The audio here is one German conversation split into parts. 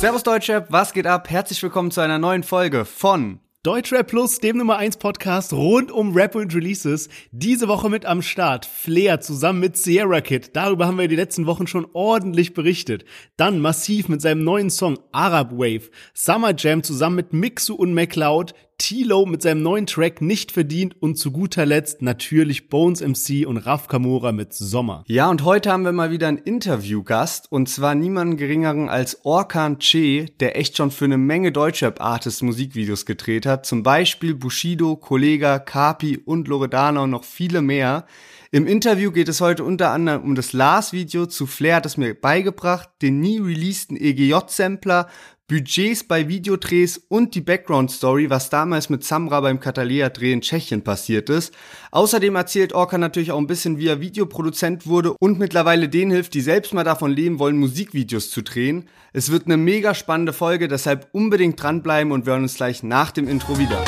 Servus Deutschrap, was geht ab? Herzlich willkommen zu einer neuen Folge von Deutschrap Plus, dem Nummer 1 Podcast rund um Rap und Releases. Diese Woche mit am Start Flair zusammen mit Sierra Kid. Darüber haben wir die letzten Wochen schon ordentlich berichtet. Dann massiv mit seinem neuen Song Arab Wave. Summer Jam zusammen mit Mixu und McLeod. Tilo mit seinem neuen Track nicht verdient und zu guter Letzt natürlich Bones MC und Raf Kamora mit Sommer. Ja, und heute haben wir mal wieder einen Interviewgast und zwar niemanden geringeren als Orkan Che, der echt schon für eine Menge Deutschrap-Artists Musikvideos gedreht hat, zum Beispiel Bushido, Kollega, Kapi und Loredana und noch viele mehr. Im Interview geht es heute unter anderem um das Lars-Video zu Flair hat es mir beigebracht, den nie releaseden EGJ-Sampler, Budgets bei Videodrehs und die Background-Story, was damals mit Samra beim Catalea-Dreh in Tschechien passiert ist. Außerdem erzählt Orca natürlich auch ein bisschen, wie er Videoproduzent wurde und mittlerweile denen hilft, die selbst mal davon leben wollen, Musikvideos zu drehen. Es wird eine mega spannende Folge, deshalb unbedingt dranbleiben und wir hören uns gleich nach dem Intro wieder.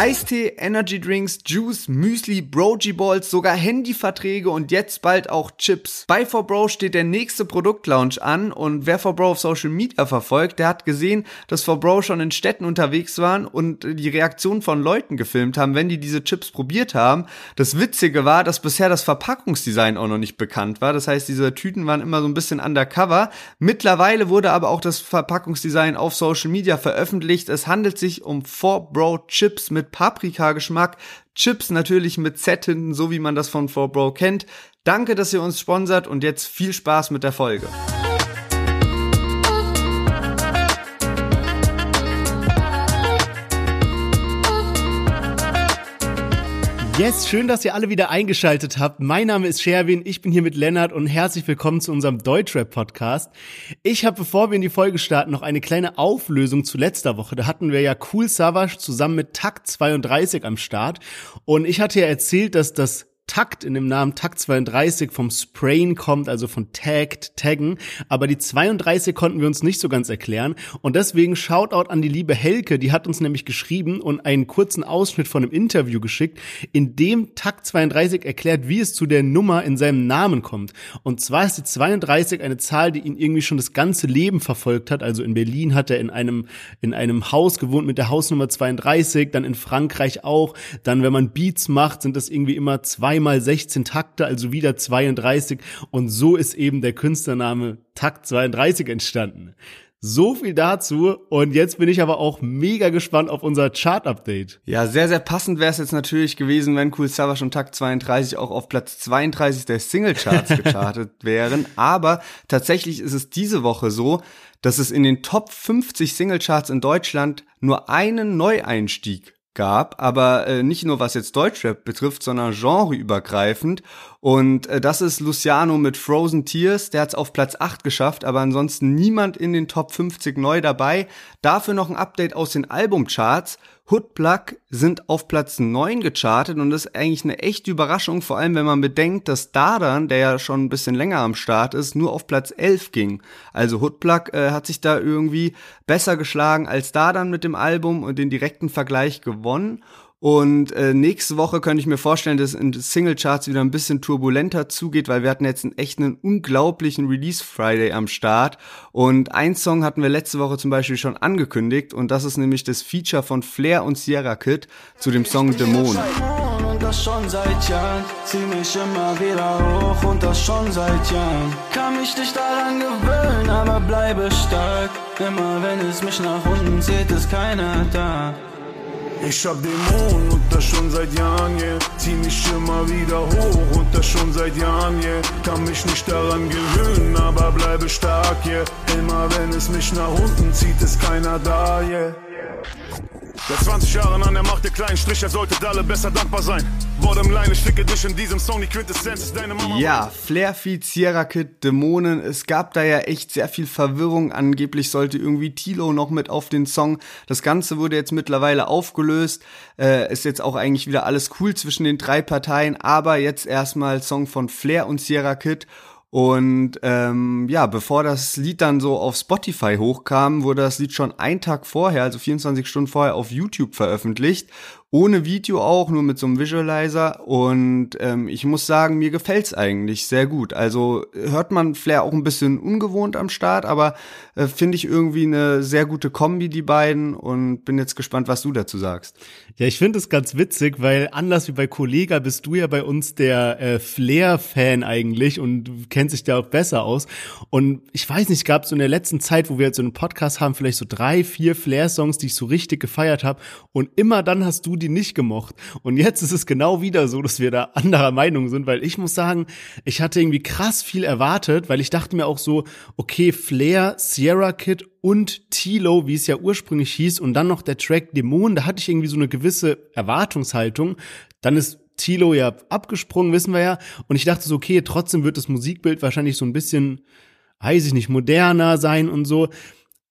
Eistee, Energy Drinks, Juice, Müsli, Brogy Balls, sogar Handyverträge und jetzt bald auch Chips. Bei 4Bro steht der nächste Produktlaunch an und wer 4Bro auf Social Media verfolgt, der hat gesehen, dass 4Bro schon in Städten unterwegs waren und die Reaktion von Leuten gefilmt haben, wenn die diese Chips probiert haben. Das Witzige war, dass bisher das Verpackungsdesign auch noch nicht bekannt war. Das heißt, diese Tüten waren immer so ein bisschen undercover. Mittlerweile wurde aber auch das Verpackungsdesign auf Social Media veröffentlicht. Es handelt sich um 4Bro Chips mit Paprika-Geschmack, Chips natürlich mit Z hinten, so wie man das von 4Bro kennt. Danke, dass ihr uns sponsert und jetzt viel Spaß mit der Folge. Yes, schön, dass ihr alle wieder eingeschaltet habt. Mein Name ist Sherwin, ich bin hier mit Lennart und herzlich willkommen zu unserem Deutschrap-Podcast. Ich habe, bevor wir in die Folge starten, noch eine kleine Auflösung zu letzter Woche. Da hatten wir ja Cool Savage zusammen mit Takt 32 am Start und ich hatte ja erzählt, dass das Takt in dem Namen Takt 32 vom Sprain kommt, also von tagged, taggen. Aber die 32 konnten wir uns nicht so ganz erklären. Und deswegen Shoutout an die liebe Helke, die hat uns nämlich geschrieben und einen kurzen Ausschnitt von einem Interview geschickt, in dem Takt 32 erklärt, wie es zu der Nummer in seinem Namen kommt. Und zwar ist die 32 eine Zahl, die ihn irgendwie schon das ganze Leben verfolgt hat. Also in Berlin hat er in einem, in einem Haus gewohnt mit der Hausnummer 32, dann in Frankreich auch. Dann, wenn man Beats macht, sind das irgendwie immer zwei mal 16 Takte, also wieder 32. Und so ist eben der Künstlername Takt 32 entstanden. So viel dazu. Und jetzt bin ich aber auch mega gespannt auf unser Chart-Update. Ja, sehr, sehr passend wäre es jetzt natürlich gewesen, wenn Cool Savage und Takt 32 auch auf Platz 32 der Single-Charts gechartet wären. Aber tatsächlich ist es diese Woche so, dass es in den Top 50 Single-Charts in Deutschland nur einen Neueinstieg gab, aber äh, nicht nur was jetzt Deutschrap betrifft, sondern genreübergreifend. Und äh, das ist Luciano mit Frozen Tears, der hat es auf Platz 8 geschafft, aber ansonsten niemand in den Top 50 neu dabei. Dafür noch ein Update aus den Albumcharts. Hoodplug sind auf Platz 9 gechartet und das ist eigentlich eine echte Überraschung, vor allem wenn man bedenkt, dass Dardan, der ja schon ein bisschen länger am Start ist, nur auf Platz 11 ging. Also Hoodplug äh, hat sich da irgendwie besser geschlagen als Dardan mit dem Album und den direkten Vergleich gewonnen. Und äh, nächste Woche könnte ich mir vorstellen, dass in Singlecharts wieder ein bisschen turbulenter zugeht, weil wir hatten jetzt einen echt einen unglaublichen Release Friday am Start. Und ein Song hatten wir letzte Woche zum Beispiel schon angekündigt und das ist nämlich das Feature von Flair und Sierra Kid zu dem Song Dämon. Und das schon seit Jahren, zieh mich immer wieder hoch und das schon seit Jahren. Kann mich nicht daran gewöhnen, aber bleibe stark. Immer wenn es mich nach unten zieht, ist keiner da. Ich hab Dämonen und das schon seit Jahren, yeah. Zieh mich immer wieder hoch und das schon seit Jahren, yeah. Kann mich nicht daran gewöhnen, aber bleibe stark, yeah. Immer wenn es mich nach unten zieht, ist keiner da, yeah. Seit 20 Jahren an der Macht der kleinen Striche, solltet alle besser dankbar sein. Bottomline, ich ficke dich in diesem Song, die Quintessenz ist deine Mama. Ja, Flair Feed, Sierra Kid, Dämonen. Es gab da ja echt sehr viel Verwirrung. Angeblich sollte irgendwie Tilo noch mit auf den Song. Das Ganze wurde jetzt mittlerweile aufgelöst. Äh, ist jetzt auch eigentlich wieder alles cool zwischen den drei Parteien. Aber jetzt erstmal Song von Flair und Sierra Kid. Und ähm, ja, bevor das Lied dann so auf Spotify hochkam, wurde das Lied schon einen Tag vorher, also 24 Stunden vorher, auf YouTube veröffentlicht. Ohne Video auch, nur mit so einem Visualizer. Und ähm, ich muss sagen, mir gefällt's eigentlich sehr gut. Also hört man Flair auch ein bisschen ungewohnt am Start, aber äh, finde ich irgendwie eine sehr gute Kombi, die beiden. Und bin jetzt gespannt, was du dazu sagst. Ja, ich finde es ganz witzig, weil anders wie bei Kollega bist du ja bei uns der äh, Flair-Fan eigentlich und kennst dich da auch besser aus. Und ich weiß nicht, gab so in der letzten Zeit, wo wir jetzt so einen Podcast haben, vielleicht so drei, vier Flair-Songs, die ich so richtig gefeiert habe. Und immer dann hast du die nicht gemocht. Und jetzt ist es genau wieder so, dass wir da anderer Meinung sind, weil ich muss sagen, ich hatte irgendwie krass viel erwartet, weil ich dachte mir auch so, okay, Flair, Sierra Kid und Tilo, wie es ja ursprünglich hieß, und dann noch der Track Dämon, da hatte ich irgendwie so eine gewisse Erwartungshaltung. Dann ist Tilo ja abgesprungen, wissen wir ja. Und ich dachte so, okay, trotzdem wird das Musikbild wahrscheinlich so ein bisschen, weiß ich nicht, moderner sein und so.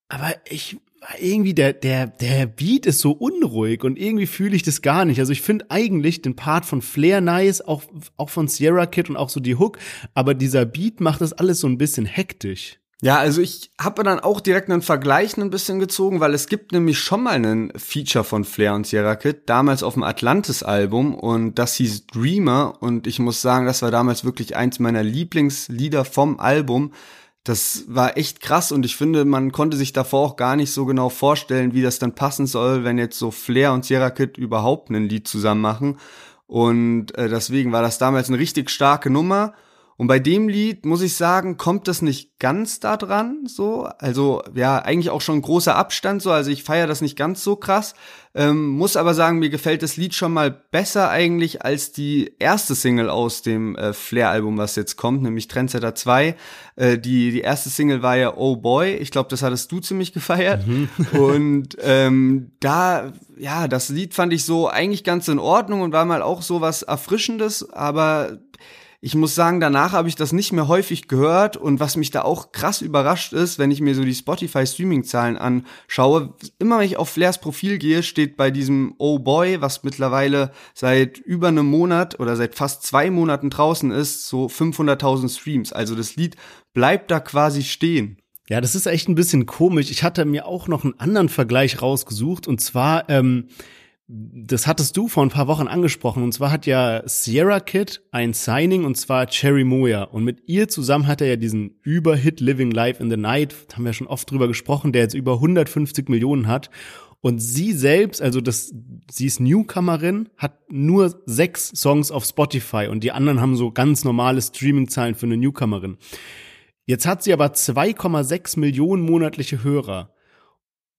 Aber ich irgendwie der, der, der Beat ist so unruhig und irgendwie fühle ich das gar nicht. Also ich finde eigentlich den Part von Flair nice, auch, auch von Sierra Kid und auch so die Hook, aber dieser Beat macht das alles so ein bisschen hektisch. Ja, also ich habe dann auch direkt einen Vergleich ein bisschen gezogen, weil es gibt nämlich schon mal einen Feature von Flair und Sierra Kid, damals auf dem Atlantis-Album und das hieß Dreamer und ich muss sagen, das war damals wirklich eins meiner Lieblingslieder vom Album das war echt krass und ich finde, man konnte sich davor auch gar nicht so genau vorstellen, wie das dann passen soll, wenn jetzt so Flair und Sierra Kid überhaupt ein Lied zusammen machen. Und äh, deswegen war das damals eine richtig starke Nummer. Und bei dem Lied muss ich sagen, kommt das nicht ganz da dran, so. Also, ja, eigentlich auch schon großer Abstand, so. Also, ich feiere das nicht ganz so krass. Ähm, muss aber sagen, mir gefällt das Lied schon mal besser eigentlich als die erste Single aus dem äh, Flair-Album, was jetzt kommt, nämlich Trendsetter 2. Äh, die, die erste Single war ja Oh Boy. Ich glaube, das hattest du ziemlich gefeiert. Mhm. und ähm, da, ja, das Lied fand ich so eigentlich ganz in Ordnung und war mal auch so was Erfrischendes, aber ich muss sagen, danach habe ich das nicht mehr häufig gehört und was mich da auch krass überrascht ist, wenn ich mir so die Spotify Streaming Zahlen anschaue, immer wenn ich auf Flairs Profil gehe, steht bei diesem Oh Boy, was mittlerweile seit über einem Monat oder seit fast zwei Monaten draußen ist, so 500.000 Streams. Also das Lied bleibt da quasi stehen. Ja, das ist echt ein bisschen komisch. Ich hatte mir auch noch einen anderen Vergleich rausgesucht und zwar ähm, das hattest du vor ein paar Wochen angesprochen. Und zwar hat ja Sierra Kid ein Signing und zwar Cherry Moya. Und mit ihr zusammen hat er ja diesen Überhit Living Life in the Night, haben wir schon oft drüber gesprochen, der jetzt über 150 Millionen hat. Und sie selbst, also das, sie ist Newcomerin, hat nur sechs Songs auf Spotify und die anderen haben so ganz normale Streaming-Zahlen für eine Newcomerin. Jetzt hat sie aber 2,6 Millionen monatliche Hörer.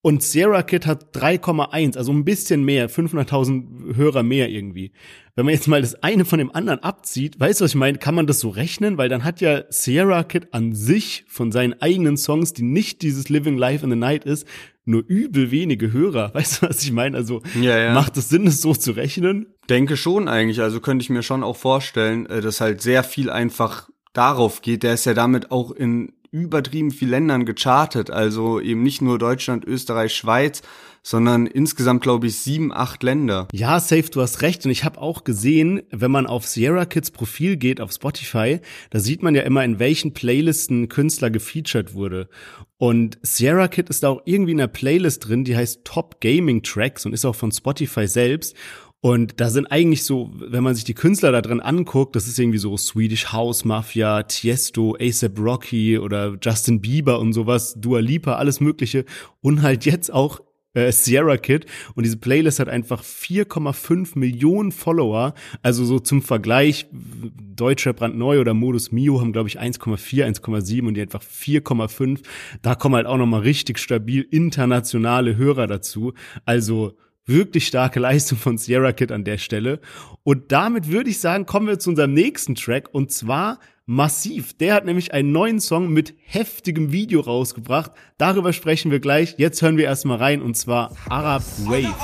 Und Sierra Kid hat 3,1, also ein bisschen mehr, 500.000 Hörer mehr irgendwie. Wenn man jetzt mal das eine von dem anderen abzieht, weißt du, was ich meine? Kann man das so rechnen? Weil dann hat ja Sierra Kid an sich von seinen eigenen Songs, die nicht dieses Living Life in the Night ist, nur übel wenige Hörer. Weißt du, was ich meine? Also ja, ja. macht es Sinn, das so zu rechnen? Denke schon eigentlich. Also könnte ich mir schon auch vorstellen, äh, dass halt sehr viel einfach darauf geht. Der ist ja damit auch in übertrieben viel Ländern gechartet, also eben nicht nur Deutschland, Österreich, Schweiz, sondern insgesamt glaube ich sieben, acht Länder. Ja, safe, du hast recht. Und ich habe auch gesehen, wenn man auf Sierra Kids Profil geht auf Spotify, da sieht man ja immer, in welchen Playlisten Künstler gefeatured wurde. Und Sierra Kid ist da auch irgendwie in einer Playlist drin, die heißt Top Gaming Tracks und ist auch von Spotify selbst. Und da sind eigentlich so, wenn man sich die Künstler da drin anguckt, das ist irgendwie so Swedish House Mafia, Tiesto, ASAP Rocky oder Justin Bieber und sowas, Dua Lipa, alles mögliche. Und halt jetzt auch äh, Sierra Kid. Und diese Playlist hat einfach 4,5 Millionen Follower. Also so zum Vergleich, Deutscher brandneu oder Modus Mio haben, glaube ich, 1,4, 1,7 und die einfach 4,5. Da kommen halt auch nochmal richtig stabil internationale Hörer dazu. Also Wirklich starke Leistung von Sierra Kid an der Stelle. Und damit würde ich sagen, kommen wir zu unserem nächsten Track und zwar Massiv. Der hat nämlich einen neuen Song mit heftigem Video rausgebracht. Darüber sprechen wir gleich. Jetzt hören wir erstmal rein und zwar Arab Wave.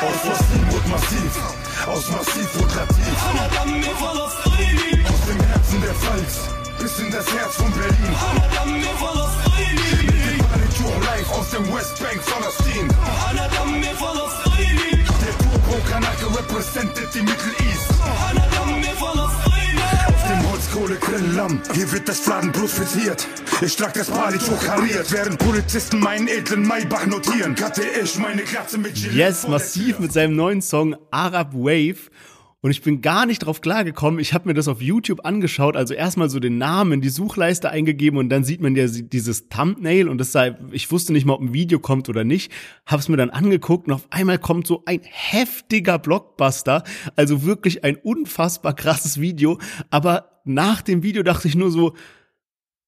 Aus Massiv und Massiv, aus Massiv und Lativ dem Herzen der Pfalz bis in das Herz von Berlin. Mit dem Balitur live aus dem Westbank Palästin. Der Turbo-Kanake represented die Middle East. Auf dem Holzkohle bin Lamm, hier wird das Fladenblut frittiert. Ich trag das Palit hochkariert, während Polizisten meinen edlen Maybach notieren. Cutte ich meine Glatze mit Gillette Yes, massiv mit seinem neuen Song Arab Wave. Und ich bin gar nicht drauf klargekommen. Ich habe mir das auf YouTube angeschaut, also erstmal so den Namen in die Suchleiste eingegeben und dann sieht man ja dieses Thumbnail und das sei, ich wusste nicht mal, ob ein Video kommt oder nicht. Hab's mir dann angeguckt und auf einmal kommt so ein heftiger Blockbuster, also wirklich ein unfassbar krasses Video. Aber nach dem Video dachte ich nur so,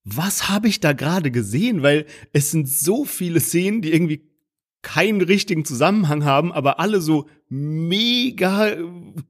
was habe ich da gerade gesehen? Weil es sind so viele Szenen, die irgendwie keinen richtigen Zusammenhang haben, aber alle so mega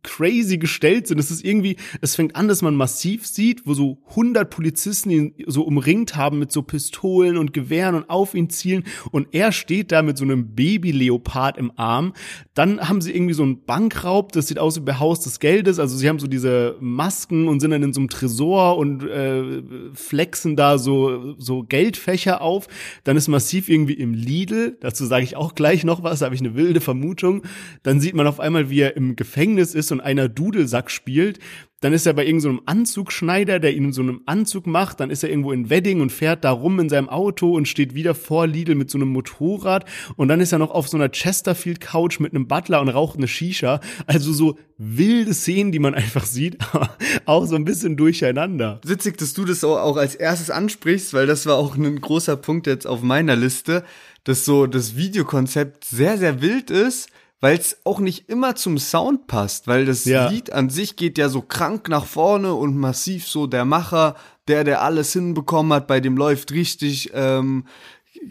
crazy gestellt sind. Es ist irgendwie, es fängt an, dass man massiv sieht, wo so 100 Polizisten ihn so umringt haben mit so Pistolen und Gewehren und auf ihn zielen und er steht da mit so einem Baby-Leopard im Arm. Dann haben sie irgendwie so einen Bankraub, das sieht aus wie bei Haus des Geldes, also sie haben so diese Masken und sind dann in so einem Tresor und äh, flexen da so, so Geldfächer auf. Dann ist massiv irgendwie im Lidl, dazu sage ich auch gleich noch was, da habe ich eine wilde Vermutung. Dann sieht man auf einmal, wie er im Gefängnis ist und einer Dudelsack spielt. Dann ist er bei irgendeinem so Anzugschneider, der ihn in so einem Anzug macht. Dann ist er irgendwo in Wedding und fährt da rum in seinem Auto und steht wieder vor Lidl mit so einem Motorrad. Und dann ist er noch auf so einer Chesterfield-Couch mit einem Butler und raucht eine Shisha. Also so wilde Szenen, die man einfach sieht, auch so ein bisschen durcheinander. Witzig, dass du das auch, auch als erstes ansprichst, weil das war auch ein großer Punkt jetzt auf meiner Liste, dass so das Videokonzept sehr, sehr wild ist, weil es auch nicht immer zum Sound passt, weil das Ja. Lied an sich geht ja so krank nach vorne und massiv so der Macher, der, der alles hinbekommen hat, bei dem läuft richtig, ähm,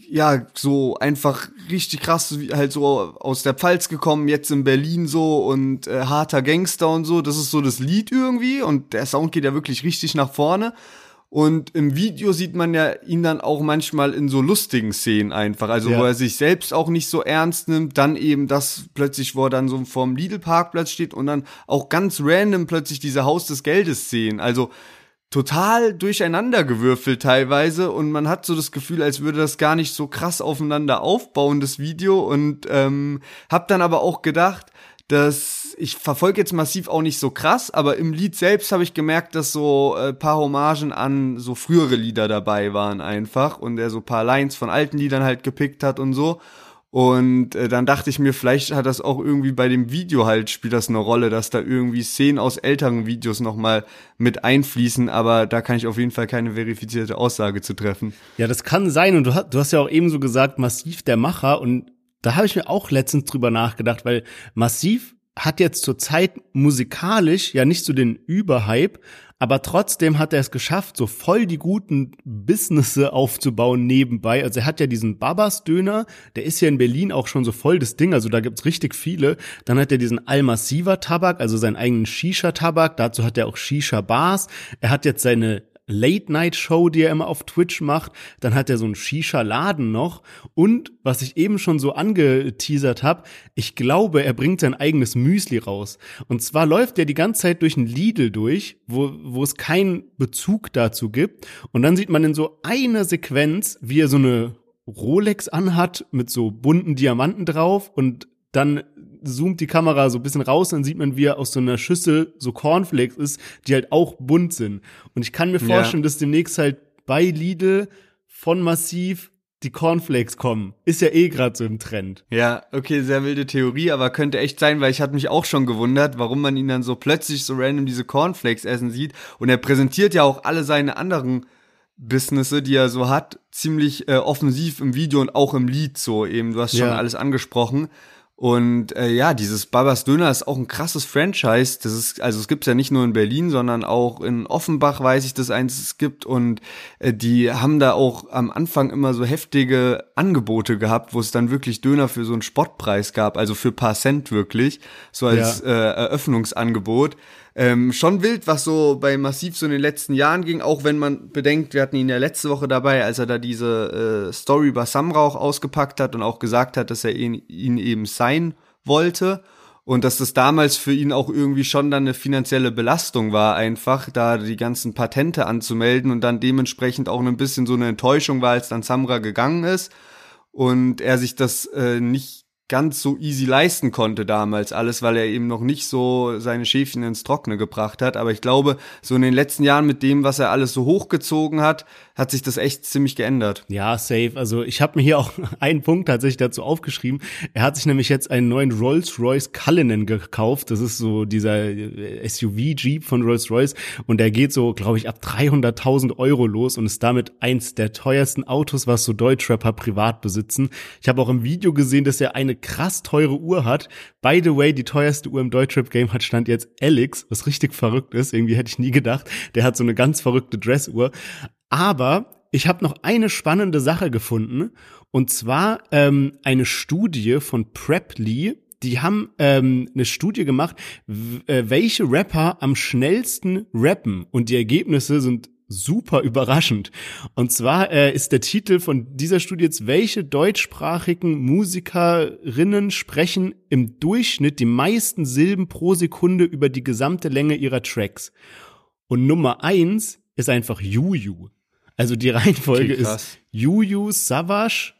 ja, so einfach richtig krass, halt so aus der Pfalz gekommen, jetzt in Berlin so und äh, harter Gangster und so. Das ist so das Lied irgendwie und der Sound geht ja wirklich richtig nach vorne. Und im Video sieht man ja ihn dann auch manchmal in so lustigen Szenen einfach, also Ja. wo er sich selbst auch nicht so ernst nimmt, dann eben das plötzlich, wo er dann so vorm Lidl-Parkplatz steht und dann auch ganz random plötzlich diese Haus des Geldes Szenen. Also total durcheinandergewürfelt teilweise und man hat so das Gefühl, als würde das gar nicht so krass aufeinander aufbauen, das Video und ähm, hab dann aber auch gedacht, dass ich verfolge jetzt massiv auch nicht so krass, aber im Lied selbst habe ich gemerkt, dass so äh, paar Hommagen an so frühere Lieder dabei waren einfach und er so paar Lines von alten Liedern halt gepickt hat und so. Und äh, dann dachte ich mir, vielleicht hat das auch irgendwie bei dem Video halt, spielt das eine Rolle, dass da irgendwie Szenen aus älteren Videos nochmal mit einfließen, aber da kann ich auf jeden Fall keine verifizierte Aussage zu treffen. Ja, das kann sein. Und du, hast- du hast ja auch ebenso gesagt, Massiv der Macher. Und da habe ich mir auch letztens drüber nachgedacht, weil Massiv hat jetzt zur Zeit musikalisch ja nicht so den Überhype, aber trotzdem hat er es geschafft, so voll die guten Businesse aufzubauen nebenbei. Also er hat ja diesen Babas Döner, der ist ja in Berlin auch schon so voll das Ding, also da gibt's richtig viele. Dann hat er diesen Al-Massiva Tabak, also seinen eigenen Shisha Tabak, dazu hat er auch Shisha Bars. Er hat jetzt seine Late-Night-Show, die er immer auf Twitch macht. Dann hat er so einen Shisha-Laden noch. Und, was ich eben schon so angeteasert habe, ich glaube, er bringt sein eigenes Müsli raus. Und zwar läuft er die ganze Zeit durch ein Lidl durch, wo, wo es keinen Bezug dazu gibt. Und dann sieht man in so einer Sequenz, wie er so eine Rolex anhat mit so bunten Diamanten drauf und dann zoomt die Kamera so ein bisschen raus, dann sieht man, wie er aus so einer Schüssel so Cornflakes ist, die halt auch bunt sind. Und ich kann mir Ja. vorstellen, dass demnächst halt bei Lidl von Massiv die Cornflakes kommen. Ist ja eh gerade so im Trend. Ja, okay, sehr wilde Theorie, aber könnte echt sein, weil ich hatte mich auch schon gewundert, warum man ihn dann so plötzlich so random diese Cornflakes essen sieht. Und er präsentiert ja auch alle seine anderen Businesse, die er so hat, ziemlich äh, offensiv im Video und auch im Lied so eben. Du hast schon Ja. alles angesprochen. Und äh, ja, dieses Babas Döner ist auch ein krasses Franchise. Das ist, also es gibt's ja nicht nur in Berlin, sondern auch in Offenbach weiß ich, dass eins es gibt. Und äh, die haben da auch am Anfang immer so heftige Angebote gehabt, wo es dann wirklich Döner für so einen Spottpreis gab, also für paar Cent wirklich, so als Ja. äh, Eröffnungsangebot. Ähm, schon wild, was so bei Massiv so in den letzten Jahren ging, auch wenn man bedenkt, wir hatten ihn ja letzte Woche dabei, als er da diese äh, Story über Samrauch ausgepackt hat und auch gesagt hat, dass er ihn, ihn eben sein wollte. Und dass das damals für ihn auch irgendwie schon dann eine finanzielle Belastung war, einfach da die ganzen Patente anzumelden und dann dementsprechend auch ein bisschen so eine Enttäuschung war, als dann Samra gegangen ist und er sich das äh, nicht ganz so easy leisten konnte damals alles, weil er eben noch nicht so seine Schäfchen ins Trockene gebracht hat. Aber ich glaube, so in den letzten Jahren mit dem, was er alles so hochgezogen hat, hat sich das echt ziemlich geändert. Ja, safe. Also ich habe mir hier auch einen Punkt tatsächlich dazu aufgeschrieben. Er hat sich nämlich jetzt einen neuen Rolls-Royce Cullinan gekauft. Das ist so dieser äh, SUV-Jeep von Rolls-Royce und der geht so, glaube ich, ab 300.000 Euro los und ist damit eins der teuersten Autos, was so Deutschrapper privat besitzen. Ich habe auch im Video gesehen, dass er eine krass teure Uhr hat. By the way, die teuerste Uhr im Deutschrap-Game hat stand jetzt Alex, was richtig verrückt ist. Irgendwie hätte ich nie gedacht. Der hat so eine ganz verrückte Dressuhr. Aber ich habe noch eine spannende Sache gefunden. Und zwar ähm, eine Studie von Preply. Die haben ähm, eine Studie gemacht, äh, welche Rapper am schnellsten rappen. Und die Ergebnisse sind super überraschend. Und zwar äh, ist der Titel von dieser Studie jetzt, welche deutschsprachigen Musikerinnen sprechen im Durchschnitt die meisten Silben pro Sekunde über die gesamte Länge ihrer Tracks. Und Nummer eins ist einfach Juju. Also die Reihenfolge okay, ist Juju, Savage,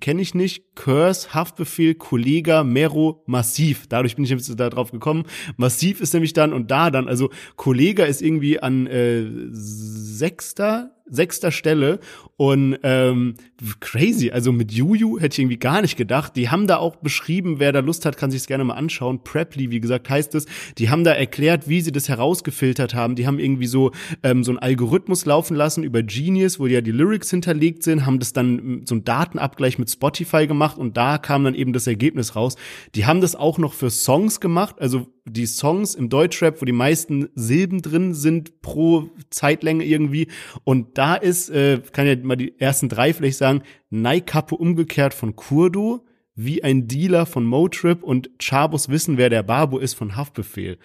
kenne ich nicht, Curse, Haftbefehl, Kollega, Mero, Massiv. Dadurch bin ich jetzt da drauf gekommen. Massiv ist nämlich dann und da dann, also Kollega ist irgendwie an äh, sechster sechster Stelle und ähm, crazy. Also mit Juju hätte ich irgendwie gar nicht gedacht. Die haben da auch beschrieben, wer da Lust hat, kann sich gerne mal anschauen. Preply, wie gesagt, heißt es. Die haben da erklärt, wie sie das herausgefiltert haben. Die haben irgendwie so ähm, so einen Algorithmus laufen lassen über Genius, wo ja die Lyrics hinterlegt sind, haben das dann so einen Datenabgleich mit Spotify gemacht und da kam dann eben das Ergebnis raus. Die haben das auch noch für Songs gemacht, also die Songs im Deutschrap, wo die meisten Silben drin sind pro Zeitlänge irgendwie. Und da ist, äh, kann ja mal die ersten drei vielleicht sagen, Naikappe umgekehrt von Kurdo, wie ein Dealer von Motrip und Chabos wissen, wer der Barbo ist von Haftbefehl.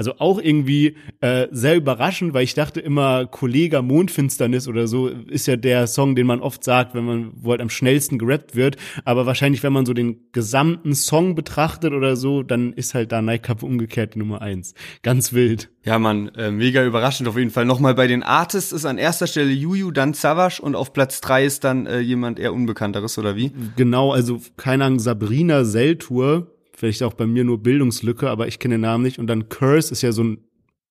Also auch irgendwie äh, sehr überraschend, weil ich dachte immer, Kollege Mondfinsternis oder so ist ja der Song, den man oft sagt, wenn man wo halt am schnellsten gerappt wird. Aber wahrscheinlich, wenn man so den gesamten Song betrachtet oder so, dann ist halt da Nightcup umgekehrt die Nummer eins. Ganz wild. Ja, man, äh, mega überraschend auf jeden Fall. Nochmal bei den Artists ist an erster Stelle Juju, dann Savage und auf Platz drei ist dann äh, jemand eher Unbekannteres, oder wie? Genau, also keine Ahnung, Sabrina Seltour Vielleicht auch bei mir nur Bildungslücke, aber ich kenne den Namen nicht. Und dann Curse ist ja so ein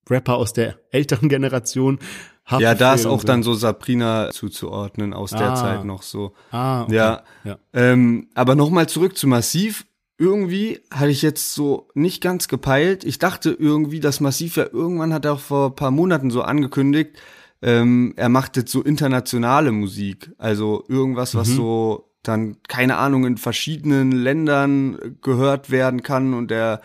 Rapper aus der älteren Generation. Haft ja, da ist auch so. dann so Sabrina zuzuordnen aus ah. der Zeit noch so. Ah, okay. ja. ja. Ähm, aber nochmal zurück zu Massiv. Irgendwie hatte ich jetzt so nicht ganz gepeilt. Ich dachte irgendwie, dass Massiv ja irgendwann hat er auch vor paar Monaten so angekündigt, ähm, er macht jetzt so internationale Musik. Also irgendwas, was mhm. so dann, keine Ahnung, in verschiedenen Ländern gehört werden kann und der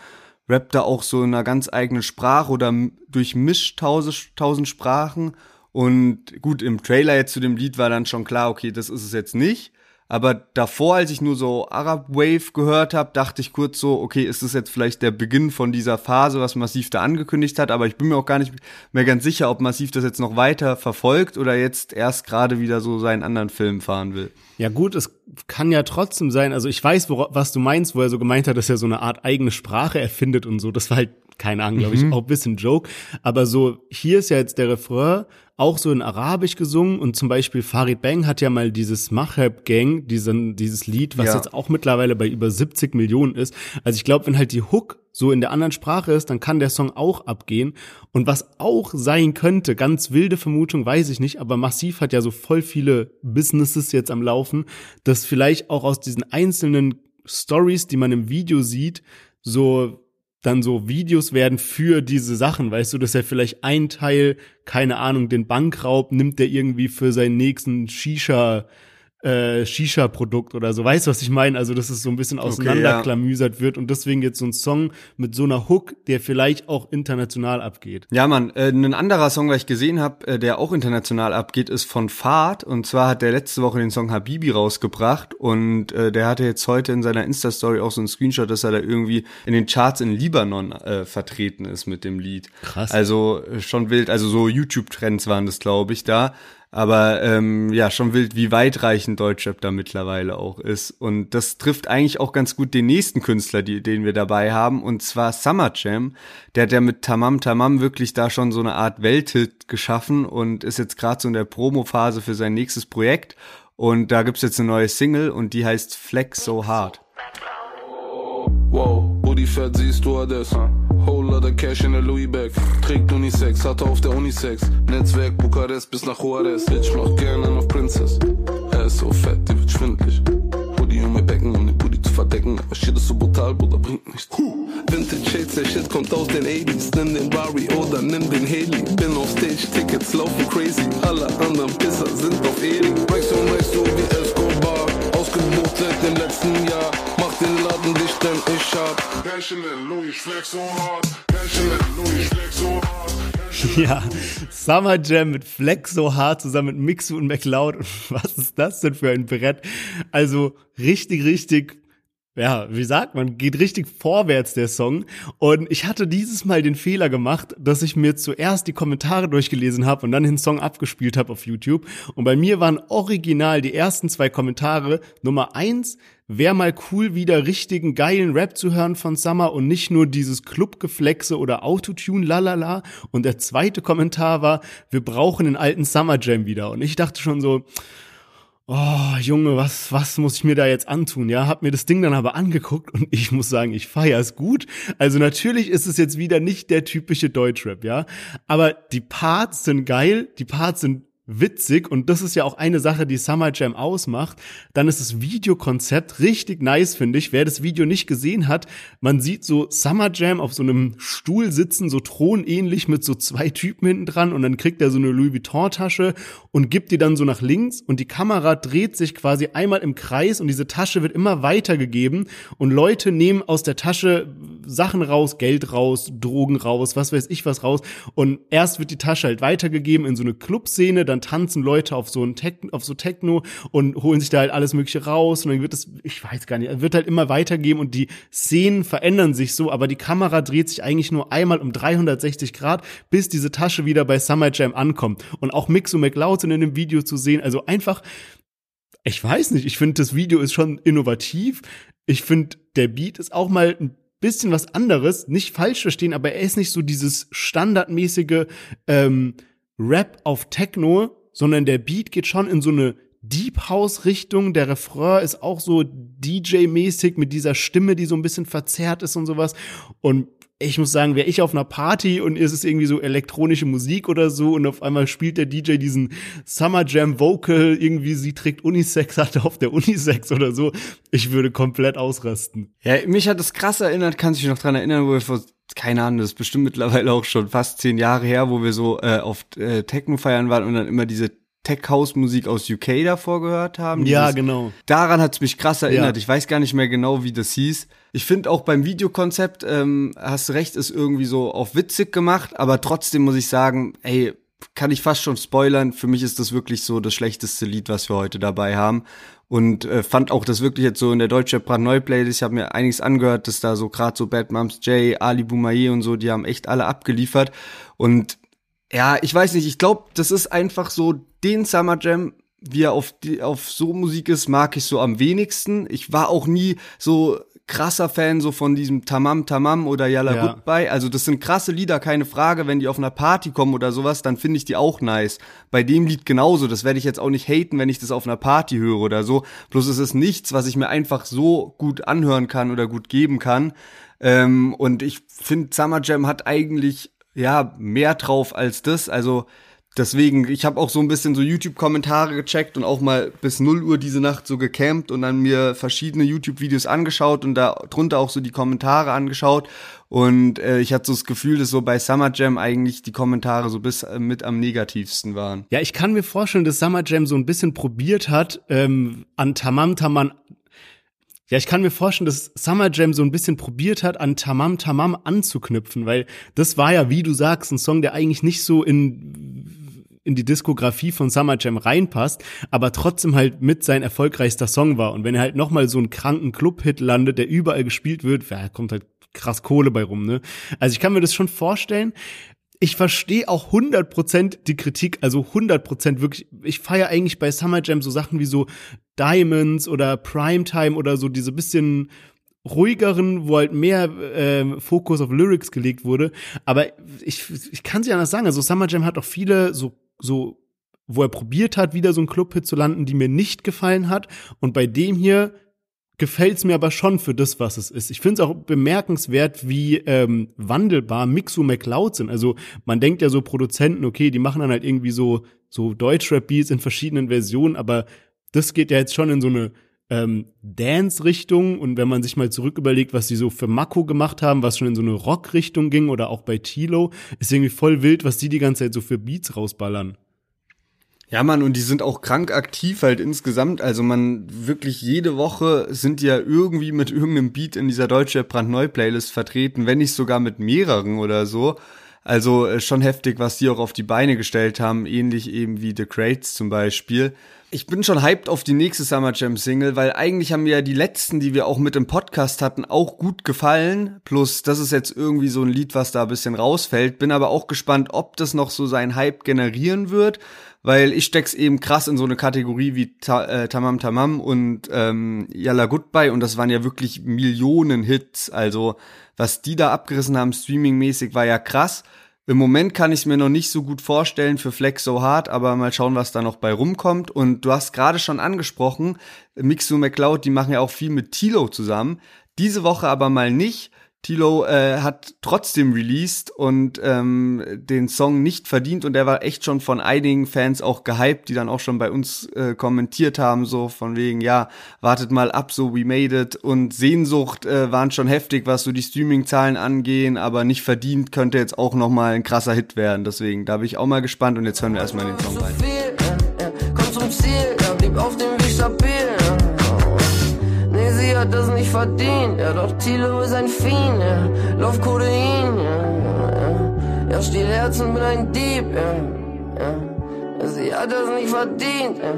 rappt da auch so in einer ganz eigenen Sprache oder durchmischt tausend, tausend Sprachen. Und gut, im Trailer jetzt zu dem Lied war dann schon klar, okay, das ist es jetzt nicht. Aber davor, als ich nur so Arab Wave gehört habe, dachte ich kurz so, okay, ist das jetzt vielleicht der Beginn von dieser Phase, was Massiv da angekündigt hat? Aber ich bin mir auch gar nicht mehr ganz sicher, ob Massiv das jetzt noch weiter verfolgt oder jetzt erst gerade wieder so seinen anderen Film fahren will. Ja gut, es kann ja trotzdem sein. Also ich weiß, was du meinst, wo er so gemeint hat, dass er so eine Art eigene Sprache erfindet und so. Das war halt keine Ahnung, glaube ich, mhm. auch bisschen Joke. Aber so, hier ist ja jetzt der Refrain auch so in Arabisch gesungen und zum Beispiel Farid Bang hat ja mal dieses Mahab Gang, diesen, dieses Lied, was ja. jetzt auch mittlerweile bei über 70 Millionen ist. Also ich glaube, wenn halt die Hook so in der anderen Sprache ist, dann kann der Song auch abgehen. Und was auch sein könnte, ganz wilde Vermutung, weiß ich nicht, aber Massiv hat ja so voll viele Businesses jetzt am Laufen, dass vielleicht auch aus diesen einzelnen Stories, die man im Video sieht, so dann so Videos werden für diese Sachen, weißt du, dass er vielleicht ein Teil, keine Ahnung, den Bankraub nimmt der irgendwie für seinen nächsten Shisha äh, Shisha-Produkt oder so. Weißt du, was ich meine? Also, dass es so ein bisschen auseinanderklamüsert okay, ja. wird und deswegen jetzt so ein Song mit so einer Hook, der vielleicht auch international abgeht. Ja, Mann, äh, ein anderer Song, was ich gesehen habe, äh, der auch international abgeht, ist von Fahrt und zwar hat der letzte Woche den Song Habibi rausgebracht und äh, der hatte jetzt heute in seiner Insta-Story auch so ein Screenshot, dass er da irgendwie in den Charts in Libanon äh, vertreten ist mit dem Lied. Krass. Also äh, schon wild, also so YouTube-Trends waren das, glaube ich, da. Aber ähm, ja, schon wild, wie weitreichend Deutschrap da mittlerweile auch ist. Und das trifft eigentlich auch ganz gut den nächsten Künstler, die, den wir dabei haben, und zwar Summer Jam. Der hat ja mit Tamam Tamam wirklich da schon so eine Art Welthit geschaffen und ist jetzt gerade so in der Promo-Phase für sein nächstes Projekt. Und da gibt's jetzt eine neue Single und die heißt Flex So Hard. Wow, Booty fett, siehst du alles, huh? Lot of cash in der Louis Bag. Trägt Unisex, hatte auf der Unisex. Netzwerk Bukarest bis nach Juarez. Bitch macht gerne noch Princess. Er ist so fett, die wird schwindlig. Hoodie um mein Becken, um den Booty zu verdecken. Aber shit ist so brutal, Bruder, bringt nichts. Vintage Shades, der Shit kommt aus den 80s. Nimm den Rari oder nimm den Haley. Bin auf Stage, Tickets laufen crazy. Alle anderen Pisser sind auf Eri. Weißt du, weißt du, wie. Ausgebucht seit dem letzten Jahr. Mach den Laden dicht, denn ich hab. Ja, Summer Jam mit Flex so hart zusammen mit Mixu und McLeod. Was ist das denn für ein Brett? Also richtig, richtig ja, wie sagt man, geht richtig vorwärts der Song. Und ich hatte dieses Mal den Fehler gemacht, dass ich mir zuerst die Kommentare durchgelesen habe und dann den Song abgespielt habe auf YouTube. Und bei mir waren original die ersten zwei Kommentare. Nummer eins, wäre mal cool, wieder richtigen geilen Rap zu hören von Summer und nicht nur dieses Clubgeflexe oder Autotune lalala. Und der zweite Kommentar war, wir brauchen den alten Summer Jam wieder. Und ich dachte schon so, oh Junge, was, was muss ich mir da jetzt antun? Ja, hab mir das Ding dann aber angeguckt und ich muss sagen, ich feier es gut. Also natürlich ist es jetzt wieder nicht der typische Deutschrap, ja. Aber die Parts sind geil, die Parts sind witzig und das ist ja auch eine Sache, die Summer Jam ausmacht. Dann ist das Videokonzept richtig nice, finde ich. Wer das Video nicht gesehen hat, man sieht so Summer Jam auf so einem Stuhl sitzen, so thronähnlich mit so zwei Typen hinten dran und dann kriegt er so eine Louis Vuitton Tasche und gibt die dann so nach links und die Kamera dreht sich quasi einmal im Kreis und diese Tasche wird immer weitergegeben und Leute nehmen aus der Tasche Sachen raus, Geld raus, Drogen raus, was weiß ich was raus und erst wird die Tasche halt weitergegeben in so eine Clubszene, dann tanzen Leute auf so ein Tech, auf so Techno und holen sich da halt alles mögliche raus und dann wird es, ich weiß gar nicht, wird halt immer weitergeben und die Szenen verändern sich so, aber die Kamera dreht sich eigentlich nur einmal um 360 Grad, bis diese Tasche wieder bei Summer Jam ankommt und auch Mixo McLeod sind in dem Video zu sehen, also einfach ich weiß nicht, ich finde das Video ist schon innovativ. Ich finde der Beat ist auch mal ein bisschen was anderes, nicht falsch verstehen, aber er ist nicht so dieses standardmäßige ähm, Rap auf Techno, sondern der Beat geht schon in so eine Deep House Richtung. Der Refrain ist auch so DJ-mäßig mit dieser Stimme, die so ein bisschen verzerrt ist und sowas. Und ich muss sagen, wäre ich auf einer Party und ist es irgendwie so elektronische Musik oder so und auf einmal spielt der DJ diesen Summer Jam Vocal, irgendwie sie trägt Unisex, hatte auf der Unisex oder so, ich würde komplett ausrasten. Ja, mich hat das krass erinnert, kannst du dich noch dran erinnern, wo wir vor keine Ahnung, das ist bestimmt mittlerweile auch schon fast zehn Jahre her, wo wir so äh, auf äh, Techno feiern waren und dann immer diese Tech-House-Musik aus UK davor gehört haben. Ja, genau. Daran hat's mich krass erinnert. Ja. Ich weiß gar nicht mehr genau, wie das hieß. Ich finde auch beim Videokonzept, ähm, hast recht, ist irgendwie so auf witzig gemacht, aber trotzdem muss ich sagen, ey, kann ich fast schon spoilern. Für mich ist das wirklich so das schlechteste Lied, was wir heute dabei haben. Und äh, fand auch das wirklich jetzt so in der deutsche Brandneu Playlist. Ich habe mir einiges angehört, dass da so gerade so Bad Moms J, Ali Boumaier und so, die haben echt alle abgeliefert. Und ja, ich weiß nicht, ich glaube, das ist einfach so den Summer Jam, wie er auf, die, auf so Musik ist, mag ich so am wenigsten. Ich war auch nie so krasser Fan so von diesem Tamam Tamam oder Yalla Ja. Goodbye. Also das sind krasse Lieder, keine Frage. Wenn die auf einer Party kommen oder sowas, dann finde ich die auch nice. Bei dem Lied genauso. Das werde ich jetzt auch nicht haten, wenn ich das auf einer Party höre oder so. Bloß es ist nichts, was ich mir einfach so gut anhören kann oder gut geben kann. Ähm, und ich finde, Summer Jam hat eigentlich ja mehr drauf als das. Also deswegen, ich habe auch so ein bisschen so YouTube-Kommentare gecheckt und auch mal bis 0 Uhr diese Nacht so gecampt und dann mir verschiedene YouTube-Videos angeschaut und da drunter auch so die Kommentare angeschaut. Und äh, ich hatte so das Gefühl, dass so bei Summer Jam eigentlich die Kommentare so bis äh, mit am negativsten waren. Ja, ich kann mir vorstellen, dass Summer Jam so ein bisschen probiert hat, ähm, an Tamam Tamam ja, ich kann mir vorstellen, dass Summer Jam so ein bisschen probiert hat, an Tamam Tamam anzuknüpfen, weil das war ja, wie du sagst, ein Song, der eigentlich nicht so in, in die Diskografie von Summer Jam reinpasst, aber trotzdem halt mit sein erfolgreichster Song war. Und wenn er halt nochmal so einen kranken Club-Hit landet, der überall gespielt wird, ja, kommt halt krass Kohle bei rum, ne? Also ich kann mir das schon vorstellen. Ich verstehe auch 100% die Kritik, also 100% wirklich. Ich feiere eigentlich bei Summer Jam so Sachen wie so Diamonds oder Primetime oder so diese bisschen ruhigeren, wo halt mehr ähm, Fokus auf Lyrics gelegt wurde. Aber ich, ich kann es ja anders sagen. Also Summer Jam hat auch viele so, so, wo er probiert hat, wieder so ein Clubhit zu landen, die mir nicht gefallen hat. Und bei dem hier gefällt's mir aber schon für das, was es ist. Ich finde es auch bemerkenswert, wie ähm, wandelbar Mixu McLeod sind. Also man denkt ja so Produzenten, okay, die machen dann halt irgendwie so so Deutschrap-Beats in verschiedenen Versionen, aber das geht ja jetzt schon in so eine ähm, Dance-Richtung und wenn man sich mal zurück überlegt, was die so für Mako gemacht haben, was schon in so eine Rock-Richtung ging oder auch bei Tilo, ist irgendwie voll wild, was die die ganze Zeit so für Beats rausballern. Ja, Mann, und die sind auch krank aktiv halt insgesamt. Also man wirklich jede Woche sind die ja irgendwie mit irgendeinem Beat in dieser Deutsche Brandneu Playlist vertreten, wenn nicht sogar mit mehreren oder so. Also äh, schon heftig, was die auch auf die Beine gestellt haben, ähnlich eben wie The Crates zum Beispiel. Ich bin schon hyped auf die nächste Summer Jam Single, weil eigentlich haben mir ja die letzten, die wir auch mit im Podcast hatten, auch gut gefallen. Plus, das ist jetzt irgendwie so ein Lied, was da ein bisschen rausfällt. Bin aber auch gespannt, ob das noch so seinen Hype generieren wird, weil ich steck's eben krass in so eine Kategorie wie Ta äh, Tamam Tamam und ähm, Yalla Goodbye und das waren ja wirklich Millionen Hits. Also was die da abgerissen haben, streamingmäßig, war ja krass. Im Moment kann ich es mir noch nicht so gut vorstellen für Flex so hart, aber mal schauen, was da noch bei rumkommt. Und du hast gerade schon angesprochen, Mixu McCloud, die machen ja auch viel mit Tilo zusammen. Diese Woche aber mal nicht. Tilo äh, hat trotzdem released und ähm, den Song nicht verdient und er war echt schon von einigen Fans auch gehypt, die dann auch schon bei uns äh, kommentiert haben, so von wegen, ja, wartet mal ab, so We Made It und Sehnsucht äh, waren schon heftig, was so die Streaming-Zahlen angehen, aber nicht verdient könnte jetzt auch nochmal ein krasser Hit werden, deswegen, da bin ich auch mal gespannt und jetzt hören wir erstmal den Song rein. Komm zum Ziel, sie hat das nicht verdient. Ja, doch Tilo ist ein Fiend, ja. Lauf Kodein, ja, ja. Ja, stiel Herzen, bin ein Dieb, ja, ja. Sie hat das nicht verdient, ja.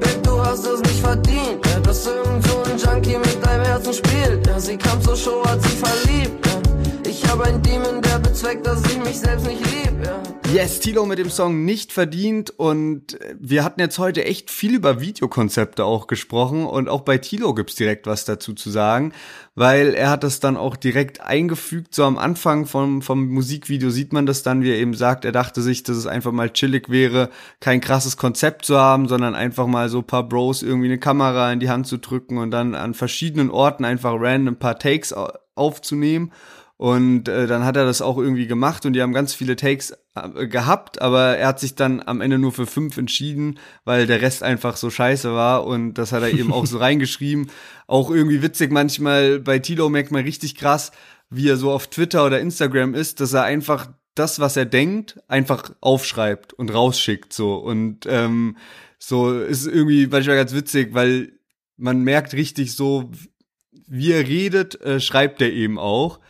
Babe, du hast das nicht verdient, ja. Dass irgend so ein Junkie mit deinem Herzen spielt, ja. Sie kam zur Show, hat sich verliebt, ja. Ich habe ein Demon, der bezweckt, dass ich mich selbst nicht lieb, ja. Yes, Tilo mit dem Song nicht verdient und wir hatten jetzt heute echt viel über Videokonzepte auch gesprochen und auch bei Tilo gibt's direkt was dazu zu sagen, weil er hat das dann auch direkt eingefügt, so am Anfang vom, vom Musikvideo sieht man das dann, wie er eben sagt, er dachte sich, dass es einfach mal chillig wäre, kein krasses Konzept zu haben, sondern einfach mal so paar Bros irgendwie eine Kamera in die Hand zu drücken und dann an verschiedenen Orten einfach random ein paar Takes aufzunehmen und äh, dann hat er das auch irgendwie gemacht und die haben ganz viele Takes äh, gehabt, aber er hat sich dann am Ende nur für fünf entschieden, weil der Rest einfach so scheiße war und das hat er eben auch so reingeschrieben. Auch irgendwie witzig manchmal bei Tilo merkt man richtig krass, wie er so auf Twitter oder Instagram ist, dass er einfach das, was er denkt, einfach aufschreibt und rausschickt so und ähm, so ist irgendwie manchmal ganz witzig, weil man merkt richtig so, wie er redet, äh, schreibt er eben auch.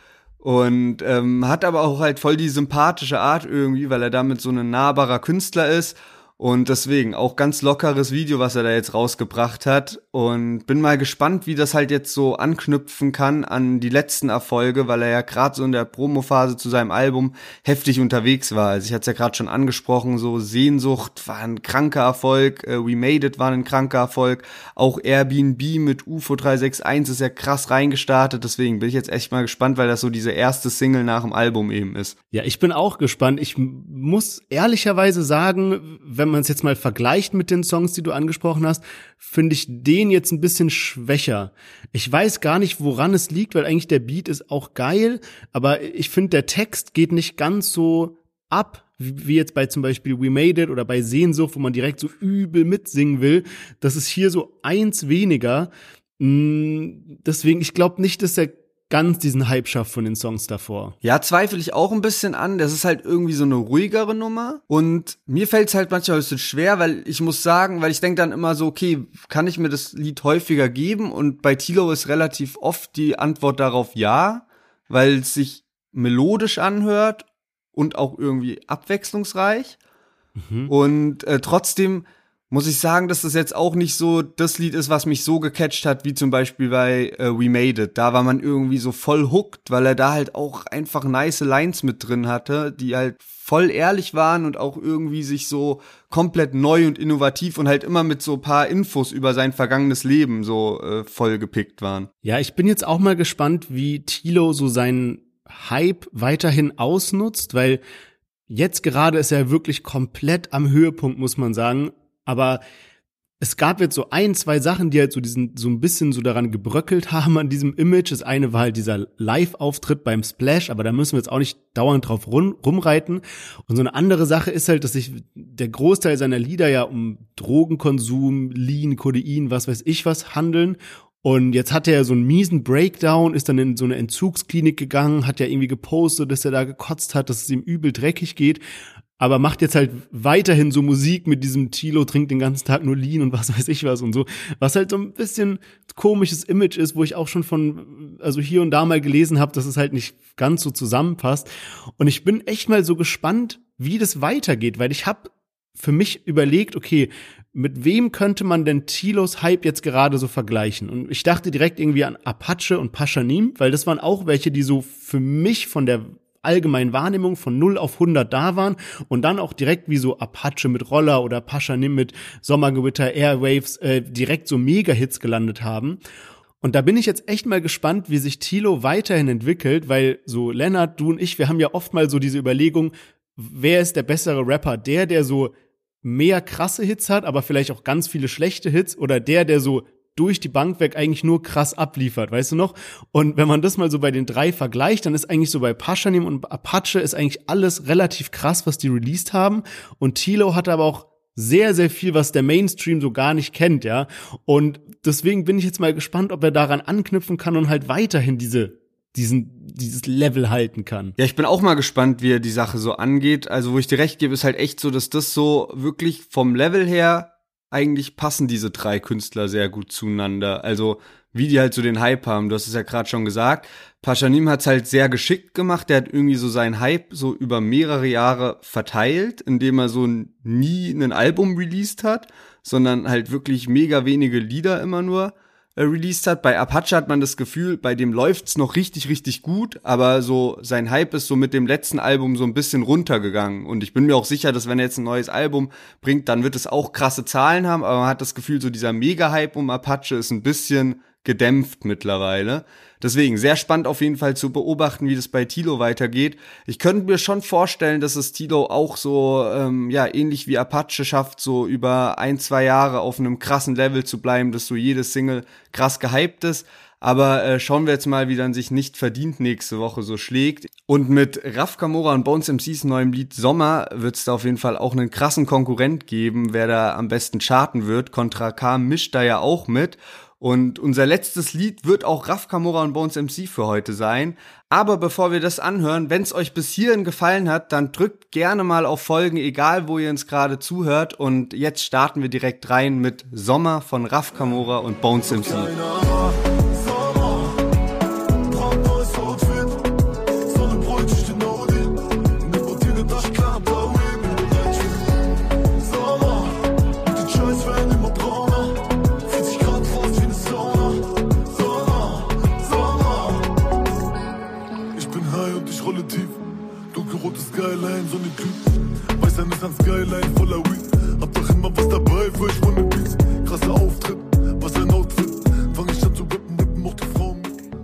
Und ähm, hat aber auch halt voll die sympathische Art irgendwie, weil er damit so ein nahbarer Künstler ist und deswegen auch ganz lockeres Video, was er da jetzt rausgebracht hat. Und bin mal gespannt, wie das halt jetzt so anknüpfen kann an die letzten Erfolge, weil er ja gerade so in der Promophase zu seinem Album heftig unterwegs war. Also ich hatte es ja gerade schon angesprochen, so Sehnsucht war ein kranker Erfolg, äh, We Made It war ein kranker Erfolg, auch Airbnb mit UFO 361 ist ja krass reingestartet. Deswegen bin ich jetzt echt mal gespannt, weil das so diese erste Single nach dem Album eben ist. Ja, ich bin auch gespannt. Ich muss ehrlicherweise sagen, wenn man es jetzt mal vergleicht mit den Songs, die du angesprochen hast, finde ich den jetzt ein bisschen schwächer. Ich weiß gar nicht, woran es liegt, weil eigentlich der Beat ist auch geil, aber ich finde, der Text geht nicht ganz so ab, wie jetzt bei zum Beispiel We Made It oder bei Sehnsucht, wo man direkt so übel mitsingen will. Das ist hier so eins weniger. Mm, deswegen, ich glaube nicht, dass der ganz diesen Hype schafft von den Songs davor. Ja, zweifle ich auch ein bisschen an. Das ist halt irgendwie so eine ruhigere Nummer. Und mir fällt es halt manchmal ein bisschen schwer, weil ich muss sagen, weil ich denke dann immer so, okay, kann ich mir das Lied häufiger geben? Und bei Tilo ist relativ oft die Antwort darauf ja, weil es sich melodisch anhört und auch irgendwie abwechslungsreich. Mhm. Und äh, trotzdem muss ich sagen, dass das jetzt auch nicht so das Lied ist, was mich so gecatcht hat, wie zum Beispiel bei äh, We Made It. Da war man irgendwie so voll hooked, weil er da halt auch einfach nice Lines mit drin hatte, die halt voll ehrlich waren und auch irgendwie sich so komplett neu und innovativ und halt immer mit so paar Infos über sein vergangenes Leben so äh, voll gepickt waren. Ja, ich bin jetzt auch mal gespannt, wie Tilo so seinen Hype weiterhin ausnutzt, weil jetzt gerade ist er wirklich komplett am Höhepunkt, muss man sagen aber es gab jetzt so ein, zwei Sachen, die halt so diesen, so ein bisschen so daran gebröckelt haben an diesem Image. Das eine war halt dieser Live-Auftritt beim Splash, aber da müssen wir jetzt auch nicht dauernd drauf rum, rumreiten. Und so eine andere Sache ist halt, dass sich der Großteil seiner Lieder ja um Drogenkonsum, Lean, Codein, was weiß ich was handeln. Und jetzt hat er so einen miesen Breakdown, ist dann in so eine Entzugsklinik gegangen, hat ja irgendwie gepostet, dass er da gekotzt hat, dass es ihm übel dreckig geht aber macht jetzt halt weiterhin so Musik mit diesem Tilo trinkt den ganzen Tag nur Lean und was weiß ich was und so, was halt so ein bisschen komisches Image ist, wo ich auch schon von also hier und da mal gelesen habe, dass es halt nicht ganz so zusammenpasst und ich bin echt mal so gespannt, wie das weitergeht, weil ich habe für mich überlegt, okay, mit wem könnte man denn Tilos Hype jetzt gerade so vergleichen? Und ich dachte direkt irgendwie an Apache und Paschanim, weil das waren auch welche, die so für mich von der allgemeinen Wahrnehmung von 0 auf 100 da waren und dann auch direkt wie so Apache mit Roller oder Paschanim mit Sommergewitter, Airwaves äh, direkt so Mega-Hits gelandet haben. Und da bin ich jetzt echt mal gespannt, wie sich Tilo weiterhin entwickelt, weil so Lennart, du und ich, wir haben ja oft mal so diese Überlegung, wer ist der bessere Rapper? Der, der so mehr krasse Hits hat, aber vielleicht auch ganz viele schlechte Hits oder der, der so durch die Bank weg eigentlich nur krass abliefert, weißt du noch? Und wenn man das mal so bei den drei vergleicht, dann ist eigentlich so bei Paschanim und Apache ist eigentlich alles relativ krass, was die released haben. Und Tilo hat aber auch sehr, sehr viel, was der Mainstream so gar nicht kennt, ja. Und deswegen bin ich jetzt mal gespannt, ob er daran anknüpfen kann und halt weiterhin diese diesen, dieses Level halten kann. Ja, ich bin auch mal gespannt, wie er die Sache so angeht. Also, wo ich dir recht gebe, ist halt echt so, dass das so wirklich vom Level her eigentlich passen diese drei Künstler sehr gut zueinander. Also wie die halt so den Hype haben. Du hast es ja gerade schon gesagt. Paschanim hat's halt sehr geschickt gemacht. Der hat irgendwie so seinen Hype so über mehrere Jahre verteilt, indem er so nie ein Album released hat, sondern halt wirklich mega wenige Lieder immer nur released hat. Bei Apache hat man das Gefühl, bei dem läuft's noch richtig, richtig gut, aber so sein Hype ist so mit dem letzten Album so ein bisschen runtergegangen. Und ich bin mir auch sicher, dass wenn er jetzt ein neues Album bringt, dann wird es auch krasse Zahlen haben, aber man hat das Gefühl, so dieser Mega-Hype um Apache ist ein bisschen gedämpft mittlerweile. Deswegen sehr spannend auf jeden Fall zu beobachten, wie das bei Tilo weitergeht. Ich könnte mir schon vorstellen, dass es Tilo auch so ähm, ja ähnlich wie Apache schafft, so über ein zwei Jahre auf einem krassen Level zu bleiben, dass so jede Single krass gehypt ist. Aber äh, schauen wir jetzt mal, wie dann sich nicht verdient nächste Woche so schlägt. Und mit Raf Kamora und Bones MCs neuem Lied Sommer wird es da auf jeden Fall auch einen krassen Konkurrent geben, wer da am besten charten wird. Contra K mischt da ja auch mit. Und unser letztes Lied wird auch Raf Kamora und Bones MC für heute sein. Aber bevor wir das anhören, wenn es euch bis hierhin gefallen hat, dann drückt gerne mal auf Folgen, egal wo ihr uns gerade zuhört. Und jetzt starten wir direkt rein mit Sommer von Raf Kamora und Bones MC.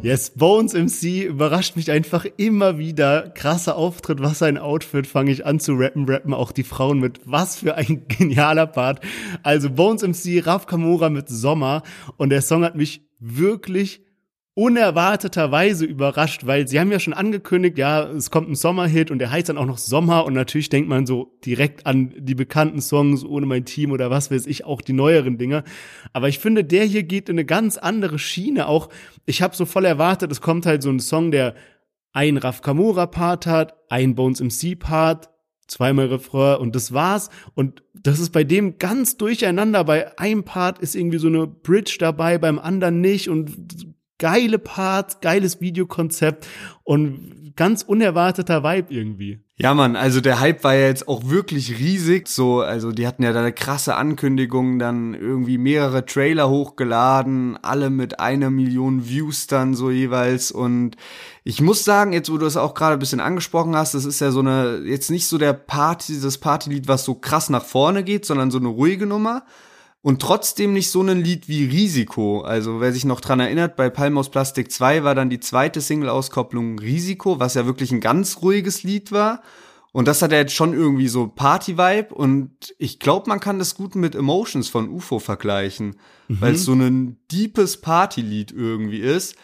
Yes, Bones MC überrascht mich einfach immer wieder. Krasser Auftritt, was ein Outfit, fange ich an zu rappen, rappen auch die Frauen mit. Was für ein genialer Part. Also Bones MC, Raf Kamora mit Sommer und der Song hat mich wirklich unerwarteterweise überrascht, weil sie haben ja schon angekündigt, ja, es kommt ein Sommerhit und der heißt dann auch noch Sommer und natürlich denkt man so direkt an die bekannten Songs ohne mein Team oder was weiß ich, auch die neueren Dinge. Aber ich finde, der hier geht in eine ganz andere Schiene. Auch ich habe so voll erwartet, es kommt halt so ein Song, der ein Raf Kamura Part hat, ein Bones MC Part, zweimal Refrain und das war's. Und das ist bei dem ganz durcheinander. Bei einem Part ist irgendwie so eine Bridge dabei, beim anderen nicht und geile Parts, geiles Videokonzept und ganz unerwarteter Vibe irgendwie. Ja, Mann, also der Hype war ja jetzt auch wirklich riesig. So, also die hatten ja da eine krasse Ankündigung, dann irgendwie mehrere Trailer hochgeladen, alle mit einer Million Views dann so jeweils. Und ich muss sagen, jetzt wo du es auch gerade ein bisschen angesprochen hast, das ist ja so eine, jetzt nicht so der Party, das Partylied, was so krass nach vorne geht, sondern so eine ruhige Nummer und trotzdem nicht so ein Lied wie Risiko. Also wer sich noch dran erinnert, bei Palmos Plastik 2 war dann die zweite Single-Auskopplung Risiko, was ja wirklich ein ganz ruhiges Lied war. Und das hat ja jetzt schon irgendwie so Party-Vibe und ich glaube, man kann das gut mit Emotions von UFO vergleichen, mhm. weil es so ein deepes Party-Lied irgendwie ist.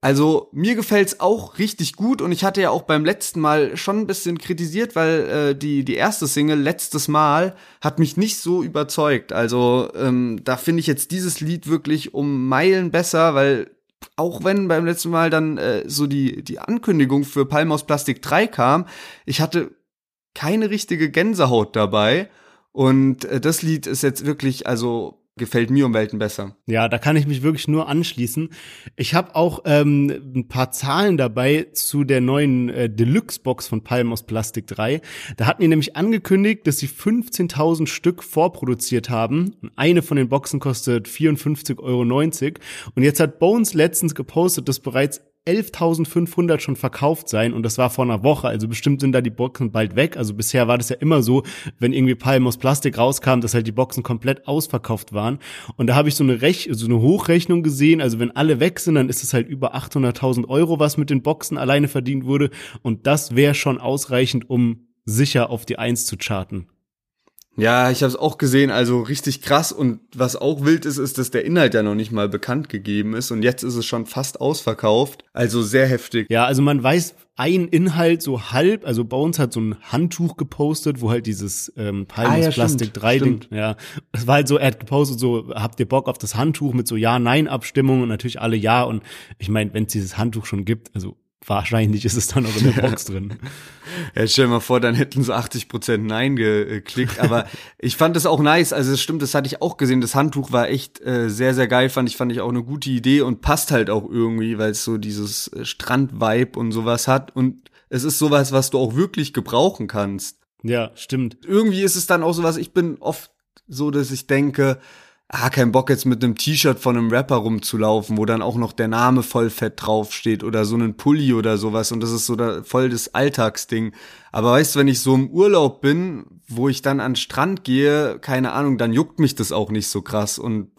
Also mir gefällt's auch richtig gut und ich hatte ja auch beim letzten Mal schon ein bisschen kritisiert, weil äh, die die erste Single letztes Mal hat mich nicht so überzeugt. Also ähm, da finde ich jetzt dieses Lied wirklich um Meilen besser, weil auch wenn beim letzten Mal dann äh, so die, die Ankündigung für Palm aus Plastik 3 kam, ich hatte keine richtige Gänsehaut dabei. Und äh, das Lied ist jetzt wirklich, also gefällt mir um Welten besser. Ja, da kann ich mich wirklich nur anschließen. Ich habe auch ähm, ein paar Zahlen dabei zu der neuen äh, Deluxe-Box von Palm aus Plastik 3. Da hatten die nämlich angekündigt, dass sie 15.000 Stück vorproduziert haben. Eine von den Boxen kostet 54,90 Euro. Und jetzt hat Bones letztens gepostet, dass bereits 11.500 schon verkauft sein und das war vor einer Woche, also bestimmt sind da die Boxen bald weg. Also bisher war das ja immer so, wenn irgendwie Palm aus Plastik rauskam, dass halt die Boxen komplett ausverkauft waren. Und da habe ich so eine Rech so eine Hochrechnung gesehen, also wenn alle weg sind, dann ist es halt über 800.000 Euro, was mit den Boxen alleine verdient wurde und das wäre schon ausreichend, um sicher auf die Eins zu charten. Ja, ich habe es auch gesehen, also richtig krass. Und was auch wild ist, ist, dass der Inhalt ja noch nicht mal bekannt gegeben ist und jetzt ist es schon fast ausverkauft. Also sehr heftig. Ja, also man weiß ein Inhalt so halb. Also Bones hat so ein Handtuch gepostet, wo halt dieses ähm, Palmus ah, ja, Plastik 3 Ding. Ja, es war halt so, er hat gepostet so, habt ihr Bock auf das Handtuch mit so Ja-Nein-Abstimmung und natürlich alle Ja. Und ich meine, wenn es dieses Handtuch schon gibt, also wahrscheinlich ist es dann auch in der Box drin. Ja, stell dir mal vor, dann hätten sie 80 Prozent Nein geklickt. Aber ich fand das auch nice. Also es stimmt, das hatte ich auch gesehen. Das Handtuch war echt äh, sehr, sehr geil. Fand ich, fand ich auch eine gute Idee und passt halt auch irgendwie, weil es so dieses äh, Strand-Vibe und sowas hat. Und es ist sowas, was du auch wirklich gebrauchen kannst. Ja, stimmt. Irgendwie ist es dann auch sowas, ich bin oft so, dass ich denke, ah, kein Bock jetzt mit einem T-Shirt von einem Rapper rumzulaufen, wo dann auch noch der Name voll fett draufsteht oder so einen Pulli oder sowas und das ist so da, voll das Alltagsding. Aber weißt du, wenn ich so im Urlaub bin, wo ich dann an Strand gehe, keine Ahnung, dann juckt mich das auch nicht so krass und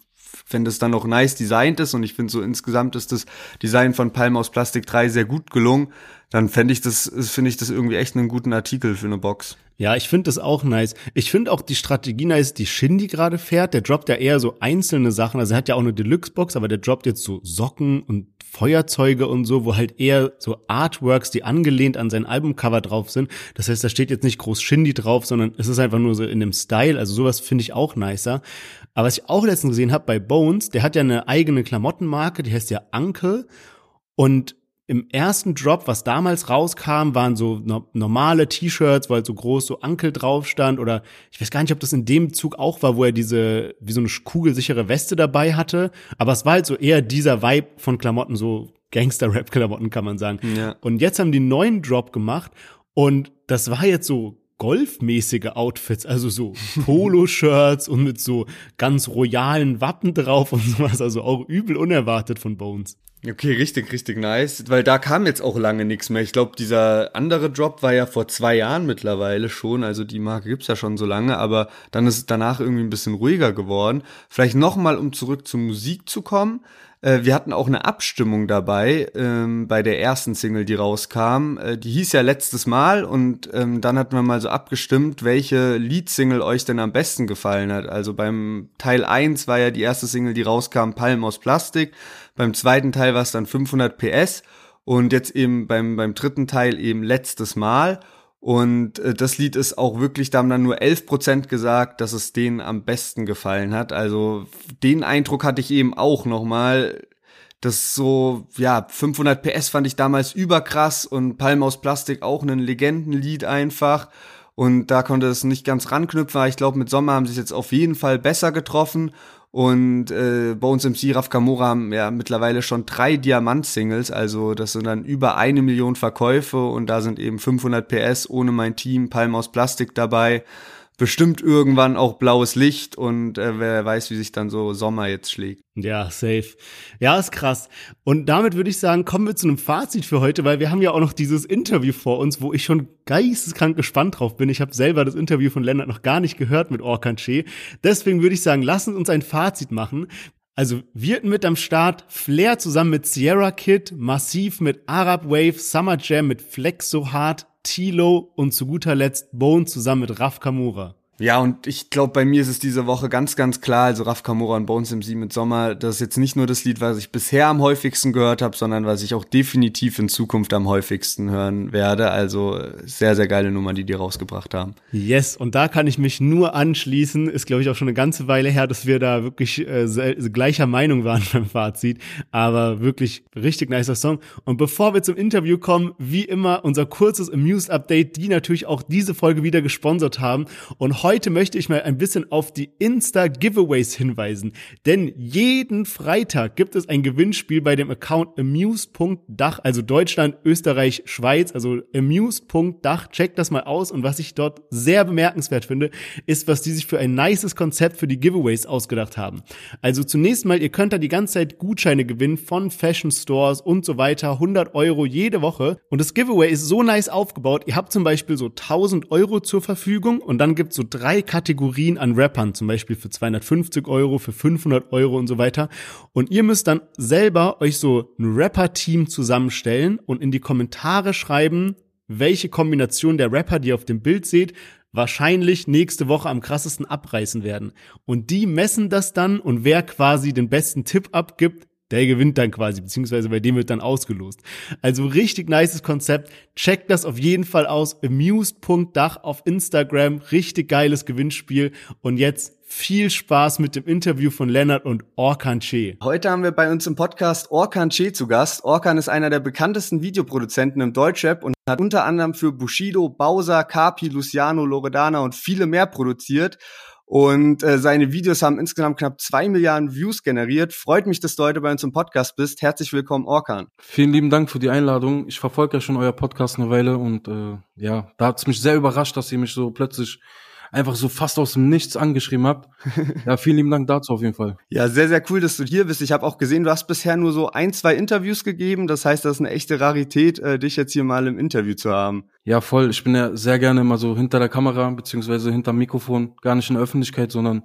wenn das dann noch nice designt ist und ich finde so insgesamt ist das Design von Palm aus Plastik 3 sehr gut gelungen, dann fände ich das, finde ich das irgendwie echt einen guten Artikel für eine Box. Ja, ich finde das auch nice. Ich finde auch die Strategie nice, die Shindy gerade fährt. Der droppt ja eher so einzelne Sachen. Also er hat ja auch eine Deluxe-Box, aber der droppt jetzt so Socken und Feuerzeuge und so, wo halt eher so Artworks, die angelehnt an sein Albumcover drauf sind. Das heißt, da steht jetzt nicht groß Shindy drauf, sondern es ist einfach nur so in dem Style. Also sowas finde ich auch nicer. Aber was ich auch letztens gesehen habe bei Bones, der hat ja eine eigene Klamottenmarke, die heißt ja Uncle. Und im ersten Drop, was damals rauskam, waren so no normale T-Shirts, wo halt so groß so Ankel drauf stand oder ich weiß gar nicht, ob das in dem Zug auch war, wo er diese wie so eine kugelsichere Weste dabei hatte, aber es war halt so eher dieser Vibe von Klamotten, so Gangster-Rap-Klamotten kann man sagen. Ja. Und jetzt haben die einen neuen Drop gemacht und das war jetzt so golfmäßige Outfits, also so Polo-Shirts und mit so ganz royalen Wappen drauf und sowas, also auch übel unerwartet von Bones. Okay, richtig, richtig nice, weil da kam jetzt auch lange nichts mehr. Ich glaube, dieser andere Drop war ja vor zwei Jahren mittlerweile schon, also die Marke gibt's ja schon so lange, aber dann ist es danach irgendwie ein bisschen ruhiger geworden. Vielleicht nochmal, um zurück zur Musik zu kommen. Äh, wir hatten auch eine Abstimmung dabei ähm, bei der ersten Single, die rauskam. Äh, die hieß ja letztes Mal und ähm, dann hatten wir mal so abgestimmt, welche Lead-Single euch denn am besten gefallen hat. Also beim Teil 1 war ja die erste Single, die rauskam, Palm aus Plastik. Beim zweiten Teil war es dann 500 PS und jetzt eben beim, beim dritten Teil eben letztes Mal. Und äh, das Lied ist auch wirklich, da haben dann nur 11% gesagt, dass es denen am besten gefallen hat. Also den Eindruck hatte ich eben auch nochmal. Das so, ja, 500 PS fand ich damals überkrass und Palm aus Plastik auch ein Legendenlied einfach. Und da konnte es nicht ganz ranknüpfen, aber ich glaube, mit Sommer haben sie es jetzt auf jeden Fall besser getroffen. Und äh, Bones MC Raf Kamora haben ja mittlerweile schon drei Diamant-Singles, also das sind dann über eine Million Verkäufe und da sind eben 500 PS ohne mein Team, Palm aus Plastik dabei bestimmt irgendwann auch blaues Licht und äh, wer weiß, wie sich dann so Sommer jetzt schlägt. Ja, safe. Ja, ist krass. Und damit würde ich sagen, kommen wir zu einem Fazit für heute, weil wir haben ja auch noch dieses Interview vor uns, wo ich schon geisteskrank gespannt drauf bin. Ich habe selber das Interview von Lennart noch gar nicht gehört mit Orkanche. Deswegen würde ich sagen, lassen uns ein Fazit machen. Also wir mit am Start Flair zusammen mit Sierra Kid, Massiv mit Arab Wave, Summer Jam mit Flex so hart, Tilo und zu guter Letzt Bone zusammen mit Raf Kamura. Ja, und ich glaube, bei mir ist es diese Woche ganz, ganz klar, also Raf Kamora und Bones im Sie mit Sommer, das ist jetzt nicht nur das Lied, was ich bisher am häufigsten gehört habe, sondern was ich auch definitiv in Zukunft am häufigsten hören werde. Also sehr, sehr geile Nummer, die die rausgebracht haben. Yes, und da kann ich mich nur anschließen. Ist, glaube ich, auch schon eine ganze Weile her, dass wir da wirklich äh, gleicher Meinung waren beim Fazit. Aber wirklich richtig nicer Song. Und bevor wir zum Interview kommen, wie immer unser kurzes Amuse-Update, die natürlich auch diese Folge wieder gesponsert haben. Und heute möchte ich mal ein bisschen auf die Insta-Giveaways hinweisen. Denn jeden Freitag gibt es ein Gewinnspiel bei dem Account amuse.dach, also Deutschland, Österreich, Schweiz, also amuse.dach. Checkt das mal aus. Und was ich dort sehr bemerkenswert finde, ist, was die sich für ein nices Konzept für die Giveaways ausgedacht haben. Also zunächst mal, ihr könnt da die ganze Zeit Gutscheine gewinnen von Fashion Stores und so weiter. 100 Euro jede Woche. Und das Giveaway ist so nice aufgebaut. Ihr habt zum Beispiel so 1000 Euro zur Verfügung und dann gibt's so drei Kategorien an Rappern, zum Beispiel für 250 Euro, für 500 Euro und so weiter. Und ihr müsst dann selber euch so ein Rapper-Team zusammenstellen und in die Kommentare schreiben, welche Kombination der Rapper, die ihr auf dem Bild seht, wahrscheinlich nächste Woche am krassesten abreißen werden. Und die messen das dann und wer quasi den besten Tipp abgibt, der gewinnt dann quasi, beziehungsweise bei dem wird dann ausgelost. Also richtig nices Konzept. Checkt das auf jeden Fall aus. Amused.dach auf Instagram. Richtig geiles Gewinnspiel. Und jetzt viel Spaß mit dem Interview von Lennart und Orkan Che. Heute haben wir bei uns im Podcast Orkan Che zu Gast. Orkan ist einer der bekanntesten Videoproduzenten im Deutschrap und hat unter anderem für Bushido, Bowser, Kapi, Luciano, Loredana und viele mehr produziert. Und äh, seine Videos haben insgesamt knapp zwei Milliarden Views generiert. Freut mich, dass du heute bei uns im Podcast bist. Herzlich willkommen, Orkan. Vielen lieben Dank für die Einladung. Ich verfolge ja schon euer Podcast eine Weile und äh, ja, da hat es mich sehr überrascht, dass ihr mich so plötzlich einfach so fast aus dem Nichts angeschrieben habt. Ja, vielen lieben Dank dazu auf jeden Fall. Ja, sehr, sehr cool, dass du hier bist. Ich habe auch gesehen, du hast bisher nur so ein, zwei Interviews gegeben. Das heißt, das ist eine echte Rarität, äh, dich jetzt hier mal im Interview zu haben. Ja, voll. Ich bin ja sehr gerne immer so hinter der Kamera, beziehungsweise hinterm Mikrofon, gar nicht in der Öffentlichkeit, sondern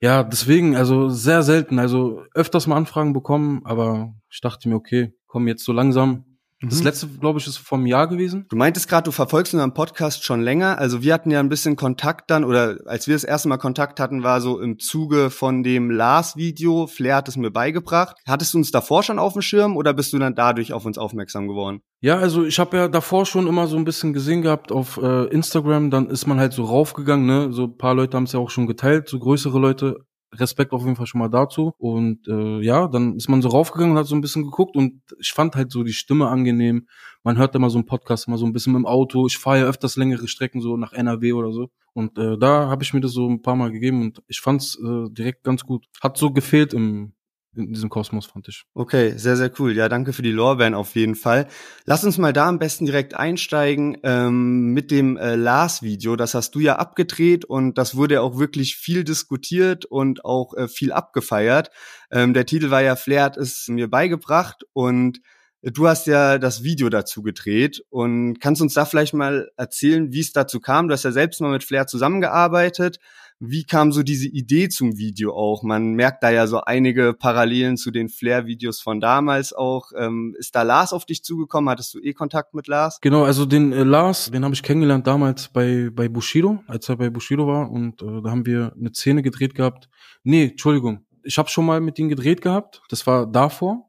ja, deswegen, also sehr selten. Also öfters mal Anfragen bekommen, aber ich dachte mir, okay, komm jetzt so langsam, das mhm. letzte, glaube ich, ist vom Jahr gewesen. Du meintest gerade, du verfolgst unseren Podcast schon länger. Also wir hatten ja ein bisschen Kontakt dann, oder als wir das erste Mal Kontakt hatten, war so im Zuge von dem Lars-Video. Flair hat es mir beigebracht. Hattest du uns davor schon auf dem Schirm oder bist du dann dadurch auf uns aufmerksam geworden? Ja, also ich habe ja davor schon immer so ein bisschen gesehen gehabt auf äh, Instagram. Dann ist man halt so raufgegangen, ne? So ein paar Leute haben es ja auch schon geteilt, so größere Leute. Respekt auf jeden Fall schon mal dazu. Und äh, ja, dann ist man so raufgegangen und hat so ein bisschen geguckt und ich fand halt so die Stimme angenehm. Man hört immer so einen Podcast mal so ein bisschen im Auto. Ich fahre ja öfters längere Strecken so nach NRW oder so. Und äh, da habe ich mir das so ein paar Mal gegeben und ich fand's äh, direkt ganz gut. Hat so gefehlt im in diesem Kosmos, fand ich. Okay, sehr, sehr cool. Ja, danke für die Lorbeeren auf jeden Fall. Lass uns mal da am besten direkt einsteigen ähm, mit dem äh, Lars-Video. Das hast du ja abgedreht und das wurde auch wirklich viel diskutiert und auch äh, viel abgefeiert. Ähm, der Titel war ja Flair hat es mir beigebracht und Du hast ja das Video dazu gedreht und kannst uns da vielleicht mal erzählen, wie es dazu kam. Du hast ja selbst mal mit Flair zusammengearbeitet. Wie kam so diese Idee zum Video auch? Man merkt da ja so einige Parallelen zu den Flair-Videos von damals auch. Ähm, ist da Lars auf dich zugekommen? Hattest du eh Kontakt mit Lars? Genau, also den äh, Lars, den habe ich kennengelernt damals bei, bei Bushido, als er bei Bushido war. Und äh, da haben wir eine Szene gedreht gehabt. Nee, Entschuldigung. Ich habe schon mal mit ihm gedreht gehabt. Das war davor.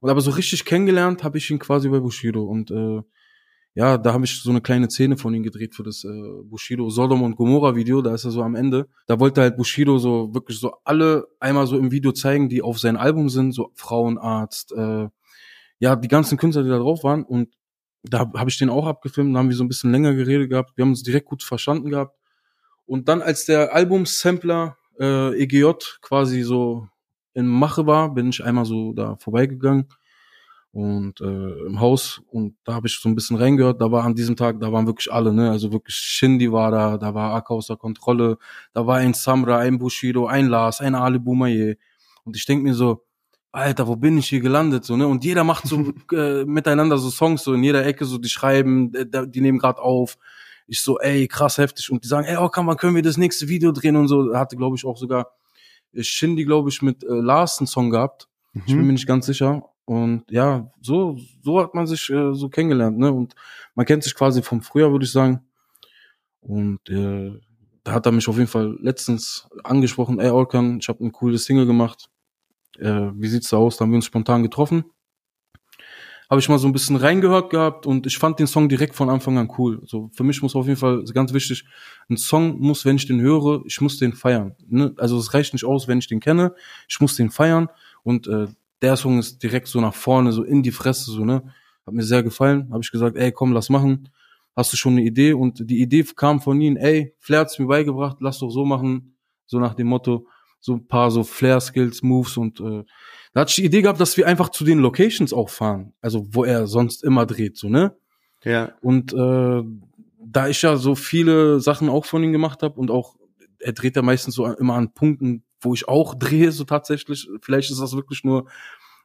Und aber so richtig kennengelernt habe ich ihn quasi bei Bushido. Und äh, ja, da habe ich so eine kleine Szene von ihm gedreht für das äh, Bushido Sodom und Gomorra Video, da ist er so am Ende. Da wollte halt Bushido so wirklich so alle einmal so im Video zeigen, die auf sein Album sind, so Frauenarzt, äh, ja, die ganzen Künstler, die da drauf waren. Und da habe ich den auch abgefilmt, da haben wir so ein bisschen länger geredet gehabt, wir haben uns direkt gut verstanden gehabt. Und dann als der Albumsampler äh, EGJ quasi so in Mache war, bin ich einmal so da vorbeigegangen und äh, im Haus und da habe ich so ein bisschen reingehört. Da war an diesem Tag, da waren wirklich alle, ne? Also wirklich Shindy war da, da war Akka außer Kontrolle, da war ein Samra, ein Bushido, ein Lars, ein Ali Boumaier. Und ich denk mir so, Alter, wo bin ich hier gelandet? So, ne? Und jeder macht so äh, miteinander so Songs, so in jeder Ecke, so die schreiben, äh, die nehmen gerade auf. Ich so, ey, krass heftig. Und die sagen, ey, oh, kann man, können wir das nächste Video drehen und so. Da hatte, glaube ich, auch sogar Shindy, glaube ich, mit äh, Lars einen Song gehabt. Mhm. Ich bin mhm. mir nicht ganz sicher. Und ja, so, so hat man sich äh, so kennengelernt, ne? Und man kennt sich quasi vom Frühjahr, würde ich sagen. Und äh, da hat er mich auf jeden Fall letztens angesprochen, ey Olkan, ich habe eine coole Single gemacht. Äh, wie sieht's da aus? Da haben wir uns spontan getroffen. Habe ich mal so ein bisschen reingehört gehabt und ich fand den Song direkt von Anfang an cool. So für mich muss auf jeden Fall ganz wichtig, ein Song muss, wenn ich den höre, ich muss den feiern. Ne? Also es reicht nicht aus, wenn ich den kenne, ich muss den feiern und äh, der Song ist direkt so nach vorne, so in die Fresse, so ne. Hat mir sehr gefallen. Habe ich gesagt, ey, komm, lass machen hast du schon eine Idee? Und die Idee kam von ihnen, ey, Flair hat's mir beigebracht, lass doch so machen, so nach dem Motto, so ein paar so Flair-Skills, Moves und äh, da hatte ich die Idee gehabt, dass wir einfach zu den Locations auch fahren, also wo er sonst immer dreht, so, ne? Ja. Und äh, da ich ja so viele Sachen auch von ihm gemacht habe und auch, er dreht ja meistens so immer an Punkten, wo ich auch drehe, so tatsächlich. Vielleicht ist das wirklich nur,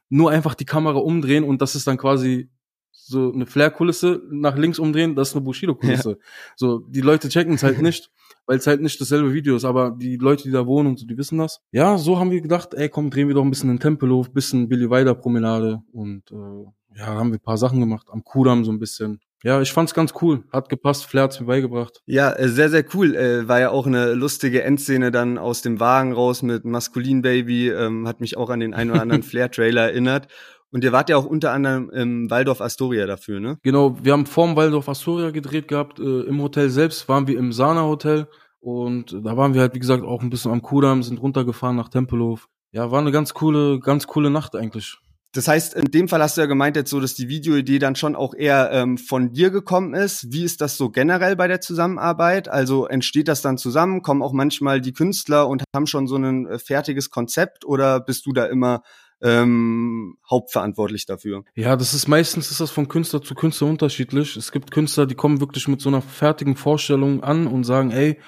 nur einfach die Kamera umdrehen und das ist dann quasi so eine Flair-Kulisse nach links umdrehen, das ist eine Bushido-Kulisse. Ja. So, die Leute checken es halt nicht, weil es halt nicht dasselbe Video ist, aber die Leute, die da wohnen und so, die wissen das. Ja, so haben wir gedacht, ey, komm, drehen wir doch ein bisschen den Tempelhof, bisschen Billy Weider Promenade und äh, ja, haben wir ein paar Sachen gemacht, am Kudamm so ein bisschen. Ja, ich fand's ganz cool. Hat gepasst, Flair hat's mir beigebracht. Ja, äh, sehr, sehr cool. Äh, war ja auch eine lustige Endszene dann aus dem Wagen raus mit Maskulin Baby. Ähm, hat mich auch an den einen oder anderen Flair-Trailer erinnert. Und ihr wart ja auch unter anderem im Waldorf Astoria dafür, ne? Genau, wir haben vorm Waldorf Astoria gedreht gehabt. Äh, Im Hotel selbst waren wir im Sana Hotel. Und da waren wir halt, wie gesagt, auch ein bisschen am Kudamm, sind runtergefahren nach Tempelhof. Ja, war eine ganz coole, ganz coole Nacht eigentlich. Das heißt, in dem Fall hast du ja gemeint jetzt so, dass die Videoidee dann schon auch eher ähm, von dir gekommen ist. Wie ist das so generell bei der Zusammenarbeit? Also entsteht das dann zusammen? Kommen auch manchmal die Künstler und haben schon so ein äh, fertiges Konzept oder bist du da immer ähm, hauptverantwortlich dafür. Ja, das ist meistens ist das von Künstler zu Künstler unterschiedlich. Es gibt Künstler, die kommen wirklich mit so einer fertigen Vorstellung an und sagen, ey,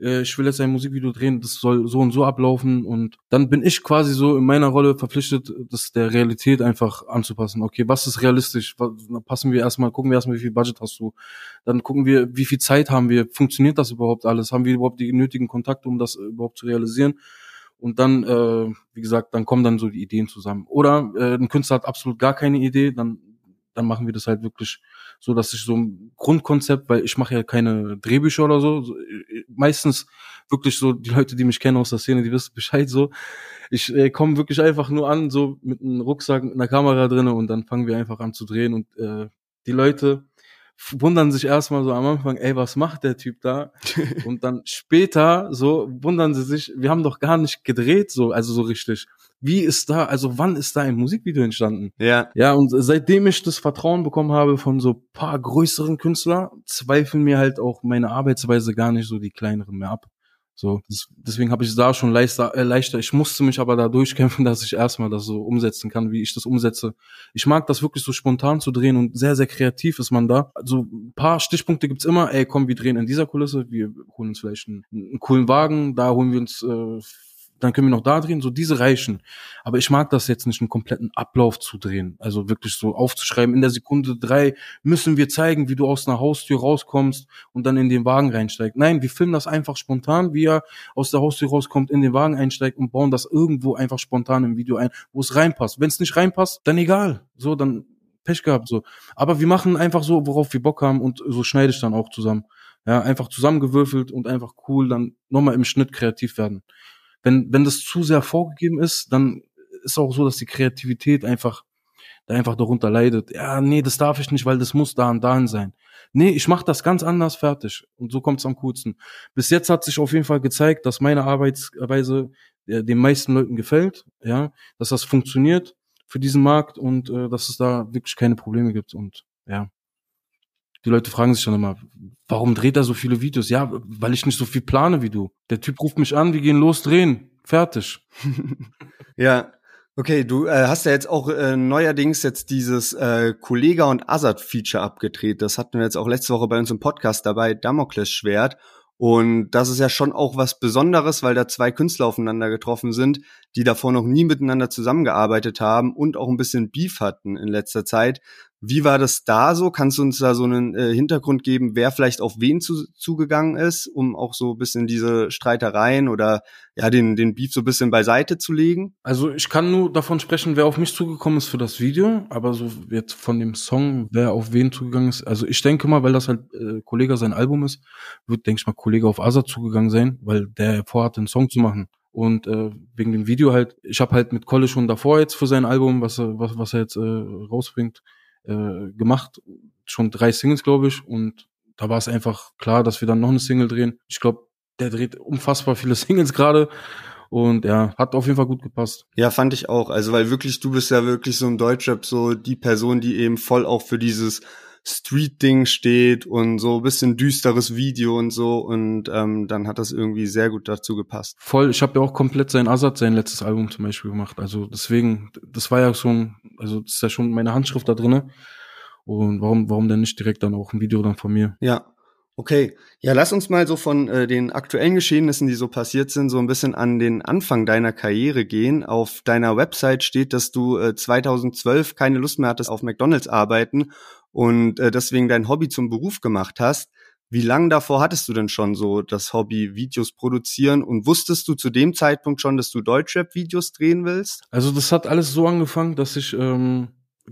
äh, ich will jetzt ein Musikvideo drehen, das soll so und so ablaufen und dann bin ich quasi so in meiner Rolle verpflichtet, das der Realität einfach anzupassen. Okay, was ist realistisch? Dann passen wir erstmal, gucken wir erstmal, wie viel Budget hast du. Dann gucken wir, wie viel Zeit haben wir? Funktioniert das überhaupt alles? Haben wir überhaupt die nötigen Kontakte, um das überhaupt zu realisieren? und dann, äh, wie gesagt, dann kommen dann so die Ideen zusammen. Oder äh, ein Künstler hat absolut gar keine Idee, dann dann machen wir das halt wirklich so, dass ich so ein Grundkonzept, weil ich mache ja keine Drehbücher oder so, so äh, meistens wirklich so die Leute, die mich kennen aus der Szene, die wissen Bescheid so. Ich äh, komme wirklich einfach nur an, so mit einem Rucksack, mit einer Kamera drinne und dann fangen wir einfach an zu drehen und äh, die Leute wundern sich erstmal so am Anfang, ey, was macht der Typ da? Und dann später so wundern sie sich, wir haben doch gar nicht gedreht, so, also so richtig. Wie ist da, also wann ist da ein Musikvideo entstanden? Ja. Ja, und seitdem ich das Vertrauen bekommen habe von so paar größeren Künstlern, zweifeln mir halt auch meine Arbeitsweise gar nicht so die kleineren mehr ab. So, das, deswegen habe ich es da schon leichter, äh, leichter. Ich musste mich aber da durchkämpfen, dass ich erstmal das so umsetzen kann, wie ich das umsetze. Ich mag das wirklich so spontan zu drehen und sehr, sehr kreativ ist man da. Also ein paar Stichpunkte gibt's immer. Ey, komm, wir drehen in dieser Kulisse, wir holen uns vielleicht einen, einen coolen Wagen, da holen wir uns äh, dann können wir noch da drehen, so diese reichen. Aber ich mag das jetzt nicht, einen kompletten Ablauf zu drehen. Also wirklich so aufzuschreiben, in der Sekunde drei müssen wir zeigen, wie du aus einer Haustür rauskommst und dann in den Wagen reinsteigst. Nein, wir filmen das einfach spontan, wie er aus der Haustür rauskommt, in den Wagen einsteigt und bauen das irgendwo einfach spontan im Video ein, wo es reinpasst. Wenn es nicht reinpasst, dann egal. So, dann Pech gehabt, so. Aber wir machen einfach so, worauf wir Bock haben und so schneide ich dann auch zusammen. Ja, einfach zusammengewürfelt und einfach cool dann nochmal im Schnitt kreativ werden wenn, wenn das zu sehr vorgegeben ist, dann ist auch so, dass die Kreativität einfach, da einfach darunter leidet. Ja, nee, das darf ich nicht, weil das muss da und dahin sein. Nee, ich mache das ganz anders fertig. Und so kommt es am coolsten. Bis jetzt hat sich auf jeden Fall gezeigt, dass meine Arbeitsweise äh, den meisten Leuten gefällt, ja, dass das funktioniert für diesen Markt und äh, dass es da wirklich keine Probleme gibt. Und ja, die Leute fragen sich schon immer, warum dreht er so viele Videos? Ja, weil ich nicht so viel plane wie du. Der Typ ruft mich an, wir gehen los drehen. Fertig. ja. Okay, du äh, hast ja jetzt auch äh, neuerdings jetzt dieses äh, Kollega und Azad Feature abgedreht. Das hatten wir jetzt auch letzte Woche bei uns im Podcast dabei, Damokles Schwert. Und das ist ja schon auch was Besonderes, weil da zwei Künstler aufeinander getroffen sind, die davor noch nie miteinander zusammengearbeitet haben und auch ein bisschen Beef hatten in letzter Zeit. Wie war das da so? Kannst du uns da so einen äh, Hintergrund geben, wer vielleicht auf wen zu, zugegangen ist, um auch so ein bisschen diese Streitereien oder ja den den Beef so ein bisschen beiseite zu legen? Also ich kann nur davon sprechen, wer auf mich zugekommen ist für das Video, aber so jetzt von dem Song, wer auf wen zugegangen ist. Also ich denke mal, weil das halt äh, Kollege sein Album ist, wird denke ich mal Kollege auf Asa zugegangen sein, weil der vorhat, einen Song zu machen. Und äh, wegen dem Video halt, ich habe halt mit Kolle schon davor jetzt für sein Album, was er, was, was er jetzt äh, rausbringt, äh, gemacht. Schon drei Singles, glaube ich. Und da war es einfach klar, dass wir dann noch eine Single drehen. Ich glaube, der dreht unfassbar viele Singles gerade. Und ja, hat auf jeden Fall gut gepasst. Ja, fand ich auch. Also, weil wirklich, du bist ja wirklich so im Deutschrap so die Person, die eben voll auch für dieses Street-Ding steht und so ein bisschen düsteres Video und so. Und ähm, dann hat das irgendwie sehr gut dazu gepasst. Voll, ich habe ja auch komplett sein Azad, sein letztes Album zum Beispiel gemacht. Also deswegen, das war ja schon, also das ist ja schon meine Handschrift da drinne. Und warum, warum denn nicht direkt dann auch ein Video dann von mir? Ja, Okay, ja, lass uns mal so von äh, den aktuellen Geschehnissen, die so passiert sind, so ein bisschen an den Anfang deiner Karriere gehen. Auf deiner Website steht, dass du äh, 2012 keine Lust mehr hattest auf McDonald's arbeiten und äh, deswegen dein Hobby zum Beruf gemacht hast. Wie lange davor hattest du denn schon so das Hobby Videos produzieren und wusstest du zu dem Zeitpunkt schon, dass du Deutschrap-Videos drehen willst? Also das hat alles so angefangen, dass ich ähm,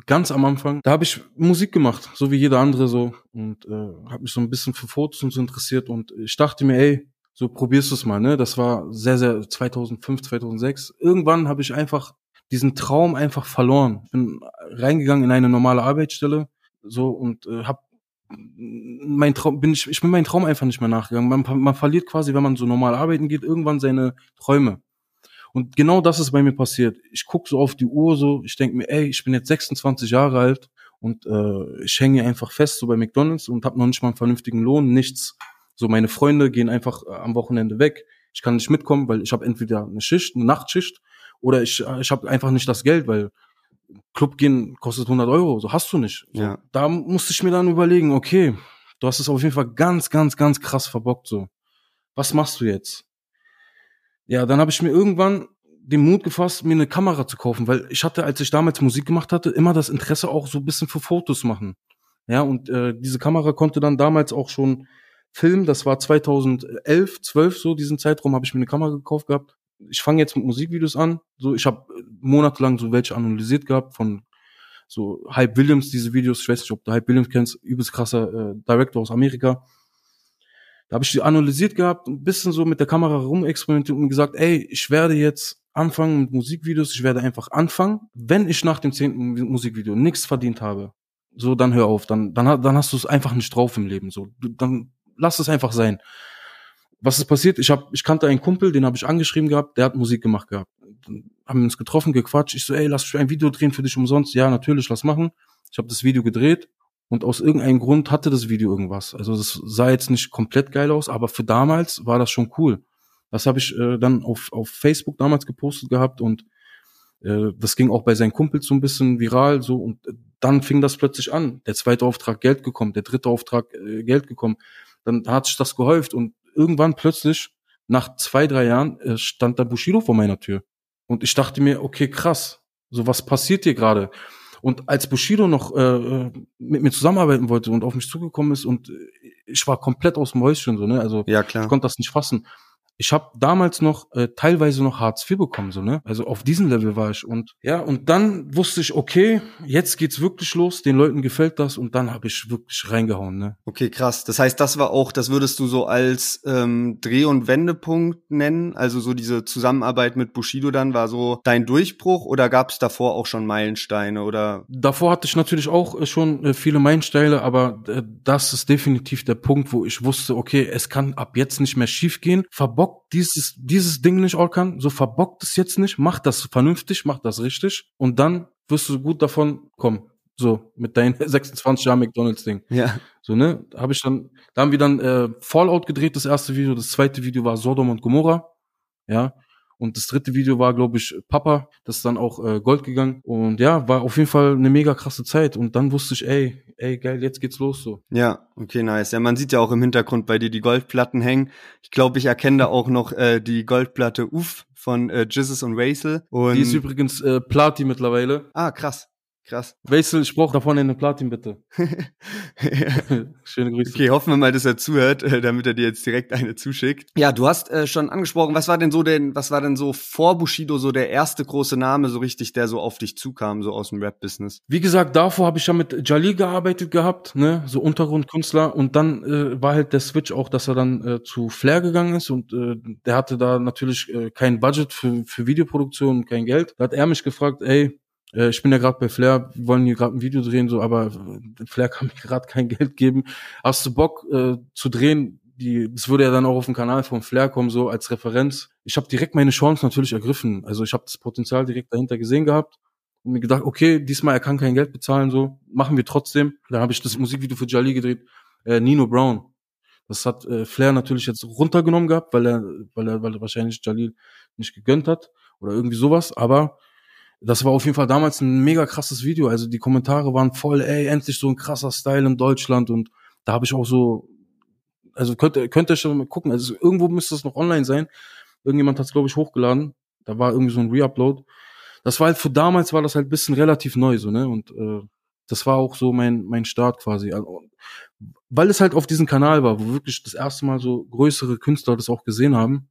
ganz am Anfang, da habe ich Musik gemacht, so wie jeder andere so und äh, habe mich so ein bisschen für Fotos und so interessiert und ich dachte mir, ey, so probierst du es mal, ne? Das war sehr sehr 2005, 2006. Irgendwann habe ich einfach diesen Traum einfach verloren. Bin reingegangen in eine normale Arbeitsstelle so und äh, habe mein Traum bin ich ich bin meinen Traum einfach nicht mehr nachgegangen. Man, man verliert quasi, wenn man so normal arbeiten geht, irgendwann seine Träume. Und genau das ist bei mir passiert. Ich guck so auf die Uhr so, ich denk mir, ey, ich bin jetzt 26 Jahre alt und äh, ich hänge einfach fest so bei McDonald's und habe noch nicht mal einen vernünftigen Lohn, nichts. So meine Freunde gehen einfach äh, am Wochenende weg. Ich kann nicht mitkommen, weil ich habe entweder eine Schicht, eine Nachtschicht oder ich äh, ich habe einfach nicht das Geld, weil Club gehen kostet 100 Euro, so hast du nicht. So, Ja. Da musste ich mir dann überlegen, okay, du hast es auf jeden Fall ganz, ganz, ganz krass verbockt so. Was machst du jetzt? Ja, dann habe ich mir irgendwann den Mut gefasst, mir eine Kamera zu kaufen, weil ich hatte, als ich damals Musik gemacht hatte, immer das Interesse auch so ein bisschen für Fotos machen. Ja, und äh, diese Kamera konnte dann damals auch schon filmen. Das war 2011, 12 so, diesen Zeitraum habe ich mir eine Kamera gekauft gehabt. Ich fange jetzt mit Musikvideos an. So, ich habe monatelang so welche analysiert gehabt von so Hype Williams, diese Videos. Ich weiß nicht, ob du Hype Williams kennst, übelst krasser äh, Director aus Amerika. Da habe ich die analysiert gehabt, ein bisschen so mit der Kamera rumexperimentiert und gesagt, ey, ich werde jetzt anfangen mit Musikvideos, ich werde einfach anfangen. Wenn ich nach dem zehnten Musikvideo nichts verdient habe, so dann hör auf, dann dann, dann hast du es einfach nicht drauf im Leben, so du, dann lass es einfach sein. Was ist passiert? Ich hab, ich kannte einen Kumpel, den habe ich angeschrieben gehabt, der hat Musik gemacht gehabt. Dann haben wir uns getroffen, gequatscht. Ich so, ey, lass ein Video drehen für dich umsonst. Ja, natürlich, lass machen. Ich habe das Video gedreht und aus irgendeinem Grund hatte das Video irgendwas. Also das sah jetzt nicht komplett geil aus, aber für damals war das schon cool. Das habe ich äh, dann auf, auf Facebook damals gepostet gehabt und äh, das ging auch bei seinen Kumpels so ein bisschen viral so und äh, dann fing das plötzlich an. Der zweite Auftrag Geld gekommen, der dritte Auftrag äh, Geld gekommen. Dann hat sich das gehäuft und irgendwann plötzlich nach zwei, drei Jahren äh, stand da Bushido vor meiner Tür. Und ich dachte mir, okay, krass, so was passiert hier gerade? Und als Bushido noch äh, mit mir zusammenarbeiten wollte und auf mich zugekommen ist und äh, ich war komplett aus dem Häuschen so, ne? Also Ja, ich klar. konnte das nicht fassen. Ich habe damals noch äh, teilweise noch Hartz IV bekommen, so ne? Also auf diesem Level war ich und ja und dann wusste ich, okay, jetzt geht's wirklich los. Den Leuten gefällt das und dann habe ich wirklich reingehauen, ne? Okay, krass. Das heißt, das war auch, das würdest du so als ähm, Dreh- und Wendepunkt nennen? Also so diese Zusammenarbeit mit Bushido dann war so dein Durchbruch oder gab es davor auch schon Meilensteine oder? Davor hatte ich natürlich auch äh, schon äh, viele Meilensteine, aber äh, das ist definitiv der Punkt, wo ich wusste, okay, es kann ab jetzt nicht mehr schiefgehen. Verbockt dieses, dieses Ding nicht, Orkan, so verbockt es jetzt nicht, mach das vernünftig, mach das richtig und dann wirst du gut davon kommen. So, mit deinen 26 Jahren McDonalds-Ding. Ja. So, ne? Habe ich dann, da haben wir dann äh, Fallout gedreht, das erste Video. Das zweite Video war Sodom und Gomorra. Ja. Und das dritte Video war, glaube ich, Papa. Das ist dann auch äh, Gold gegangen. Und ja, war auf jeden Fall eine mega krasse Zeit. Und dann wusste ich, ey, ey, geil, jetzt geht's los so. Ja, okay, nice. Ja, man sieht ja auch im Hintergrund bei dir die Goldplatten hängen. Ich glaube, ich erkenne da auch noch äh, die Goldplatte Uff von äh, Jizzes und Razel. Und Die ist übrigens äh, Plati mittlerweile. ah, krass. Krass. Wechsel, ich brauche davon eine Platin, bitte. Schöne Grüße. Okay, hoffen wir mal, dass er zuhört, äh, damit er dir jetzt direkt eine zuschickt. Ja, du hast äh, schon angesprochen, was war denn so denn, was war denn so vor Bushido so der erste große Name so richtig, der so auf dich zukam, so aus dem Rap-Business? Wie gesagt, davor habe ich ja mit Jalil gearbeitet gehabt, ne, so Untergrundkünstler und dann äh, war halt der Switch auch, dass er dann äh, zu Flair gegangen ist und äh, der hatte da natürlich äh, kein Budget für, für Videoproduktion und kein Geld. Da hat er mich gefragt, ey, äh, ich bin ja gerade bei Flair, wir wollen hier gerade ein Video drehen, so, aber äh, Flair kann mir gerade kein Geld geben. Hast du Bock äh, zu drehen? Die, das würde ja dann auch auf dem Kanal von Flair kommen, so als Referenz. Ich habe direkt meine Chance natürlich ergriffen. Also ich habe das Potenzial direkt dahinter gesehen gehabt und mir gedacht, okay, diesmal er kann kein Geld bezahlen, so machen wir trotzdem. Dann habe ich das Musikvideo für Jali gedreht, äh, Nino Brown. Das hat äh, Flair natürlich jetzt runtergenommen gehabt, weil er, weil er, weil er wahrscheinlich Jalil nicht gegönnt hat oder irgendwie sowas. Aber das war auf jeden Fall damals ein mega krasses Video. Also die Kommentare waren voll, ey, endlich so ein krasser Style in Deutschland. Und da habe ich auch so, also könnt, könnt ihr schon mal gucken. Also irgendwo müsste es noch online sein. Irgendjemand hat es, glaube ich, hochgeladen. Da war irgendwie so ein Reupload. Das war halt für damals war das halt bisschen relativ neu, so, ne? Und äh, das war auch so mein, mein Start quasi. Also, weil es halt auf diesem Kanal war, wo wirklich das erste Mal so größere Künstler das auch gesehen haben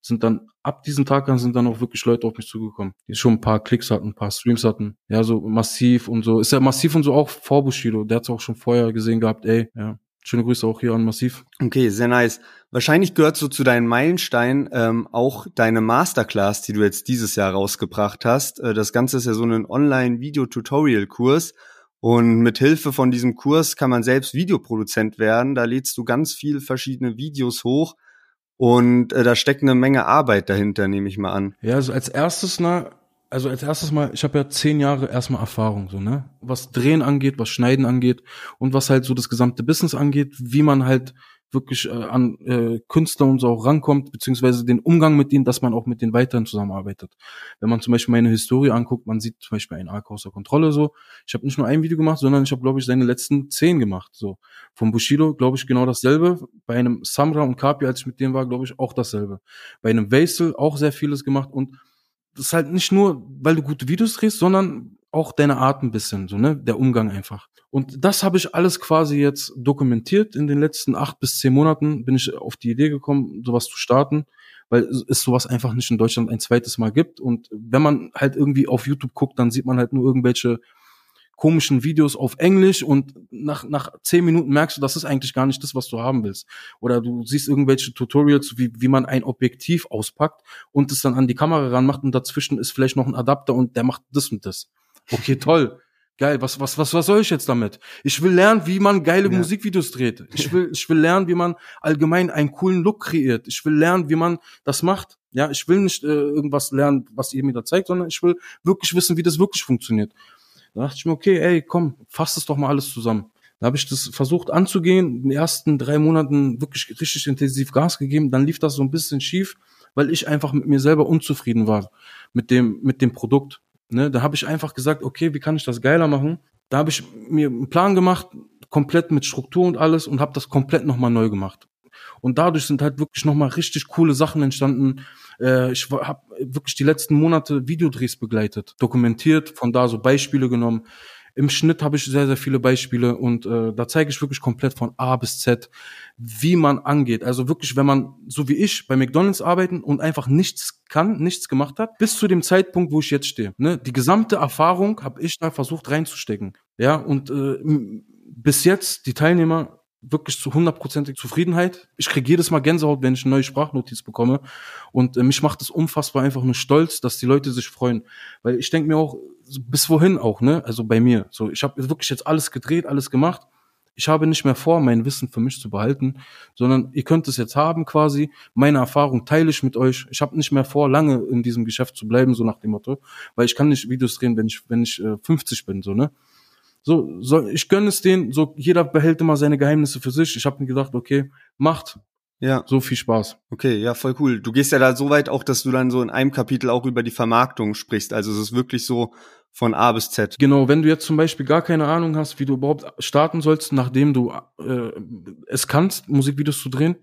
sind dann ab diesem Tag an sind dann auch wirklich Leute auf mich zugekommen, die schon ein paar Klicks hatten, ein paar Streams hatten. Ja, so massiv und so. Ist ja massiv und so auch vor Bushido. Der hat's auch schon vorher gesehen gehabt, ey, ja. Schöne Grüße auch hier an Massiv. Okay, sehr nice. Wahrscheinlich gehört so zu deinen Meilensteinen ähm, auch deine Masterclass, die du jetzt dieses Jahr rausgebracht hast. Äh, das Ganze ist ja so ein Online-Video-Tutorial-Kurs. Und mit Hilfe von diesem Kurs kann man selbst Videoproduzent werden. Da lädst du ganz viel verschiedene Videos hoch und äh, da steckt eine Menge Arbeit dahinter, nehme ich mal an. Ja, also als erstes, na, also als erstes mal, ich habe ja zehn Jahre erstmal Erfahrung, so, ne? Was Drehen angeht, was Schneiden angeht und was halt so das gesamte Business angeht, wie man halt wirklich äh, an äh, Künstler und so auch rankommt, beziehungsweise den Umgang mit denen, dass man auch mit denen weiterhin zusammenarbeitet. Wenn man zum Beispiel meine Historie anguckt, man sieht zum Beispiel einen Arc außer Kontrolle so. Ich habe nicht nur ein Video gemacht, sondern ich habe, glaube ich, seine letzten zehn gemacht. So Vom Bushido, glaube ich, genau dasselbe. Bei einem Samra und Kapi, als ich mit dem war, glaube ich, auch dasselbe. Bei einem Vaisel auch sehr vieles gemacht und das ist halt nicht nur, weil du gute Videos drehst, sondern auch deine Art ein bisschen, so, ne? Der Umgang einfach. Und das habe ich alles quasi jetzt dokumentiert. In den letzten acht bis zehn Monaten bin ich auf die Idee gekommen, sowas zu starten, weil es sowas einfach nicht in Deutschland ein zweites Mal gibt. Und wenn man halt irgendwie auf YouTube guckt, dann sieht man halt nur irgendwelche komischen Videos auf Englisch und nach, nach zehn Minuten merkst du, das ist eigentlich gar nicht das, was du haben willst. Oder du siehst irgendwelche Tutorials, wie, wie man ein Objektiv auspackt und es dann an die Kamera ranmacht und dazwischen ist vielleicht noch ein Adapter und der macht das und das. Okay, toll. Geil, was, was, was, was soll ich jetzt damit? Ich will lernen, wie man geile ja. Musikvideos dreht. Ich will, ich will lernen, wie man allgemein einen coolen Look kreiert. Ich will lernen, wie man das macht. Ja, ich will nicht äh, irgendwas lernen, was ihr mir da zeigt, sondern ich will wirklich wissen, wie das wirklich funktioniert. Da dachte ich mir, okay, ey, komm, fass das doch mal alles zusammen. Da habe ich das versucht anzugehen, in den ersten drei Monaten wirklich richtig intensiv Gas gegeben. Dann lief das so ein bisschen schief, weil ich einfach mit mir selber unzufrieden war mit dem, mit dem Produkt. Ne, da habe ich einfach gesagt, okay, wie kann ich das geiler machen? Da habe ich mir einen Plan gemacht, komplett mit Struktur und alles und habe das komplett nochmal neu gemacht. Und dadurch sind halt wirklich nochmal richtig coole Sachen entstanden. Äh, ich habe wirklich die letzten Monate Videodrehs begleitet, dokumentiert, von da so Beispiele genommen. Im Schnitt habe ich sehr, sehr viele Beispiele und äh, da zeige ich wirklich komplett von A bis Z, wie man angeht. Also wirklich, wenn man, so wie ich, bei McDonalds arbeiten und einfach nichts kann, nichts gemacht hat, bis zu dem Zeitpunkt, wo ich jetzt stehe. Ne? Die gesamte Erfahrung habe ich da versucht reinzustecken. Ja, und äh, bis jetzt, die Teilnehmer wirklich zu hundertprozentig Zufriedenheit. Ich kriege jedes Mal Gänsehaut, wenn ich eine neue Sprachnotiz bekomme. Und äh, mich macht es unfassbar einfach nur stolz, dass die Leute sich freuen. Weil ich denke mir auch, bis wohin auch, ne? Also bei mir. So, ich habe wirklich jetzt alles gedreht, alles gemacht. Ich habe nicht mehr vor, mein Wissen für mich zu behalten, sondern ihr könnt es jetzt haben quasi. Meine Erfahrung teile ich mit euch. Ich habe nicht mehr vor, lange in diesem Geschäft zu bleiben, so nach dem Motto, weil ich kann nicht Videos drehen, wenn ich wenn ich äh, 50 bin, so ne. So, so ich gönne es denen, so jeder behält immer seine Geheimnisse für sich. Ich habe mir gedacht, okay, macht. Ja. So viel Spaß. Okay, ja, voll cool. Du gehst ja da so weit auch, dass du dann so in einem Kapitel auch über die Vermarktung sprichst. Also es ist wirklich so von A bis Z. Genau, wenn du jetzt zum Beispiel gar keine Ahnung hast, wie du überhaupt starten sollst, nachdem du äh, es kannst, Musikvideos zu drehen,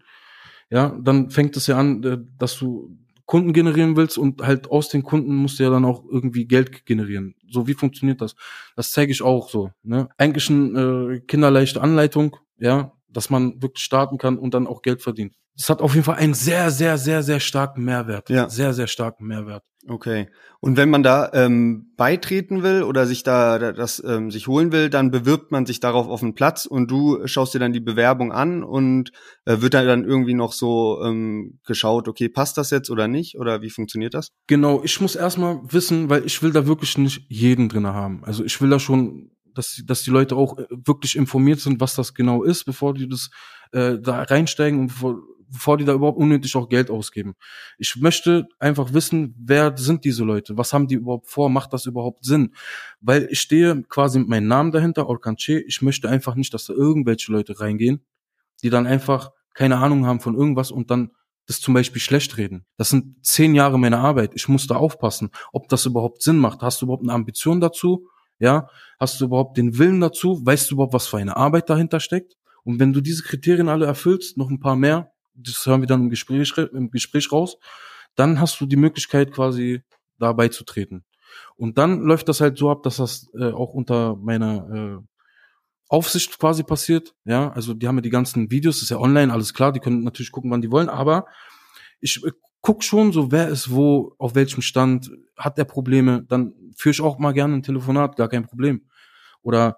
ja, dann fängt es ja an, äh, dass du Kunden generieren willst und halt aus den Kunden musst du ja dann auch irgendwie Geld generieren. So, wie funktioniert das? Das zeige ich auch so. Ne? Eigentlich eine äh, kinderleichte Anleitung, ja, dass man wirklich starten kann und dann auch Geld verdient. Das hat auf jeden Fall einen sehr, sehr, sehr, sehr starken Mehrwert. Ja. Sehr, sehr starken Mehrwert. Okay. Und wenn man da ähm, beitreten will oder sich da da- das ähm, sich holen will, dann bewirbt man sich darauf auf einen Platz und du schaust dir dann die Bewerbung an und äh, wird da dann irgendwie noch so ähm, geschaut, okay, passt das jetzt oder nicht? Oder wie funktioniert das? Genau, ich muss erstmal wissen, weil ich will da wirklich nicht jeden drinne haben. Also ich will da schon, dass, dass die Leute auch äh, wirklich informiert sind, was das genau ist, bevor die das äh, da reinsteigen und bevor, bevor die da überhaupt unnötig auch Geld ausgeben. Ich möchte einfach wissen, wer sind diese Leute? Was haben die überhaupt vor? Macht das überhaupt Sinn? Weil ich stehe quasi mit meinem Namen dahinter, Orkanche. Ich möchte einfach nicht, dass da irgendwelche Leute reingehen, die dann einfach keine Ahnung haben von irgendwas und dann das zum Beispiel schlecht reden. Das sind zehn Jahre meiner Arbeit. Ich muss da aufpassen, ob das überhaupt Sinn macht. Hast du überhaupt eine Ambition dazu? Ja, hast du überhaupt den Willen dazu? Weißt du überhaupt, was für eine Arbeit dahinter steckt? Und wenn du diese Kriterien alle erfüllst, noch ein paar mehr, das hören wir dann im Gespräch, im Gespräch raus, dann hast du die Möglichkeit quasi da beizutreten. Und dann läuft das halt so ab, dass das äh, auch unter meiner äh, Aufsicht quasi passiert. Ja, also die haben ja die ganzen Videos, ist ja online, alles klar, die können natürlich gucken, wann die wollen, aber ich äh, guck schon so, wer ist wo, auf welchem Stand, hat der Probleme, dann führe ich auch mal gerne ein Telefonat, gar kein Problem. Oder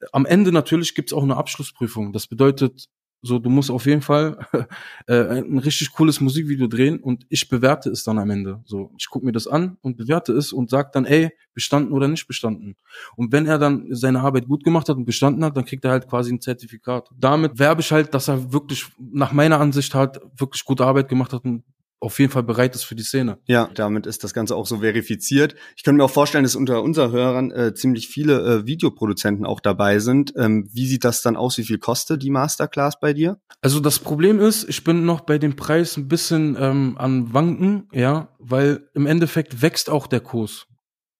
äh, am Ende natürlich gibt's auch eine Abschlussprüfung. Das bedeutet, so, du musst auf jeden Fall äh, ein richtig cooles Musikvideo drehen und ich bewerte es dann am Ende. So, ich gucke mir das an und bewerte es und sag dann, ey, bestanden oder nicht bestanden. Und wenn er dann seine Arbeit gut gemacht hat und bestanden hat, dann kriegt er halt quasi ein Zertifikat. Damit werbe ich halt, dass er wirklich nach meiner Ansicht halt wirklich gute Arbeit gemacht hat und auf jeden Fall bereit ist für die Szene. Ja, damit ist das Ganze auch so verifiziert. Ich könnte mir auch vorstellen, dass unter unseren Hörern äh, ziemlich viele äh, Videoproduzenten auch dabei sind. Ähm, wie sieht das dann aus? Wie viel kostet die Masterclass bei dir? Also das Problem ist, ich bin noch bei dem Preis ein bisschen ähm, an Wanken, ja, weil im Endeffekt wächst auch der Kurs,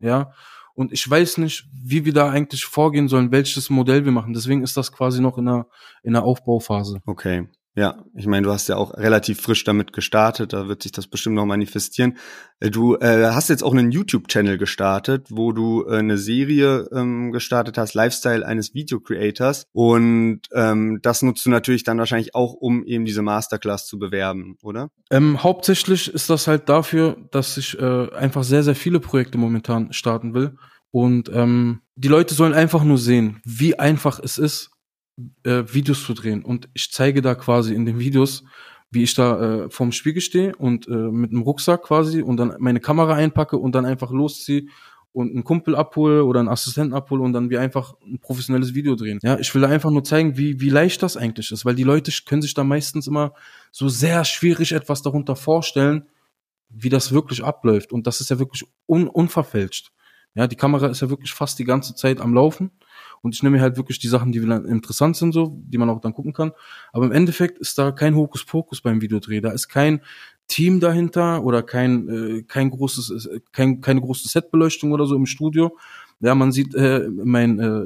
ja. Und ich weiß nicht, wie wir da eigentlich vorgehen sollen, welches Modell wir machen. Deswegen ist das quasi noch in der, in der Aufbauphase. Okay. Ja, ich meine, du hast ja auch relativ frisch damit gestartet, da wird sich das bestimmt noch manifestieren. Äh, Du äh, hast jetzt auch einen YouTube-Channel gestartet, wo du äh, eine Serie ähm, gestartet hast, Lifestyle eines Video-Creators. Und ähm, das nutzt du natürlich dann wahrscheinlich auch, um eben diese Masterclass zu bewerben, oder? Ähm, hauptsächlich ist das halt dafür, dass ich äh, einfach sehr, sehr viele Projekte momentan starten will. Und ähm, die Leute sollen einfach nur sehen, wie einfach es ist, äh, Videos zu drehen. Und ich zeige da quasi in den Videos, wie ich da äh, vorm Spiegel stehe und äh, mit einem Rucksack quasi und dann meine Kamera einpacke und dann einfach losziehe und einen Kumpel abhole oder einen Assistenten abhole und dann wir einfach ein professionelles Video drehen. Ja, ich will einfach nur zeigen, wie, wie leicht das eigentlich ist, weil die Leute können sich da meistens immer so sehr schwierig etwas darunter vorstellen, wie das wirklich abläuft. Und das ist ja wirklich un unverfälscht. Ja, die Kamera ist ja wirklich fast die ganze Zeit am Laufen. Und ich nehme halt wirklich die Sachen, die interessant sind, so, die man auch dann gucken kann. Aber im Endeffekt ist da kein Hokuspokus beim Videodreh. Da ist kein Team dahinter oder kein, äh, kein großes, äh, kein, keine große Setbeleuchtung oder so im Studio. Ja, man sieht, äh, mein, äh,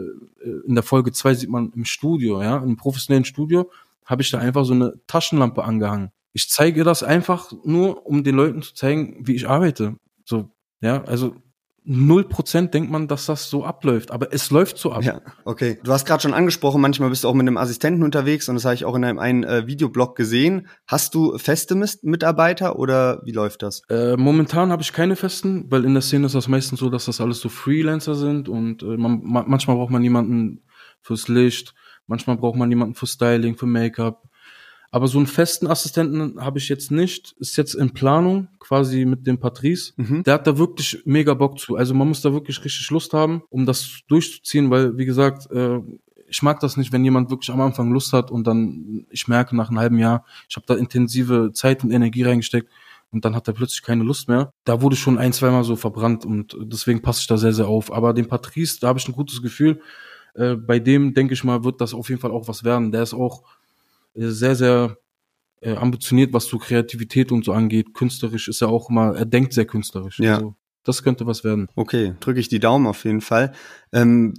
in der Folge zwei sieht man im Studio, ja, im professionellen Studio, habe ich da einfach so eine Taschenlampe angehangen. Ich zeige das einfach nur, um den Leuten zu zeigen, wie ich arbeite. So, ja, also null Prozent denkt man, dass das so abläuft, aber es läuft so ab. Ja, okay. Du hast gerade schon angesprochen, manchmal bist du auch mit einem Assistenten unterwegs und das habe ich auch in einem einen äh, Videoblog gesehen. Hast du feste Mitarbeiter oder wie läuft das? Äh, momentan habe ich keine festen, weil in der Szene ist das meistens so, dass das alles so Freelancer sind und äh, man, ma manchmal braucht man jemanden fürs Licht, manchmal braucht man jemanden für Styling, für Make-up. Aber so einen festen Assistenten habe ich jetzt nicht. Ist jetzt in Planung, quasi mit dem Patrice. Mhm. Der hat da wirklich mega Bock zu. Also man muss da wirklich richtig Lust haben, um das durchzuziehen, weil, wie gesagt, äh, ich mag das nicht, wenn jemand wirklich am Anfang Lust hat und dann, ich merke nach einem halben Jahr, ich habe da intensive Zeit und Energie reingesteckt und dann hat er plötzlich keine Lust mehr. Da wurde schon ein, zweimal so verbrannt und deswegen passe ich da sehr, sehr auf. Aber den Patrice, da habe ich ein gutes Gefühl. Äh, bei dem, denke ich mal, wird das auf jeden Fall auch was werden. Der ist auch sehr, sehr äh, ambitioniert, was so Kreativität und so angeht. Künstlerisch ist er auch mal, er denkt sehr künstlerisch. Ja. Also, das könnte was werden. Okay, drücke ich die Daumen auf jeden Fall. Ähm,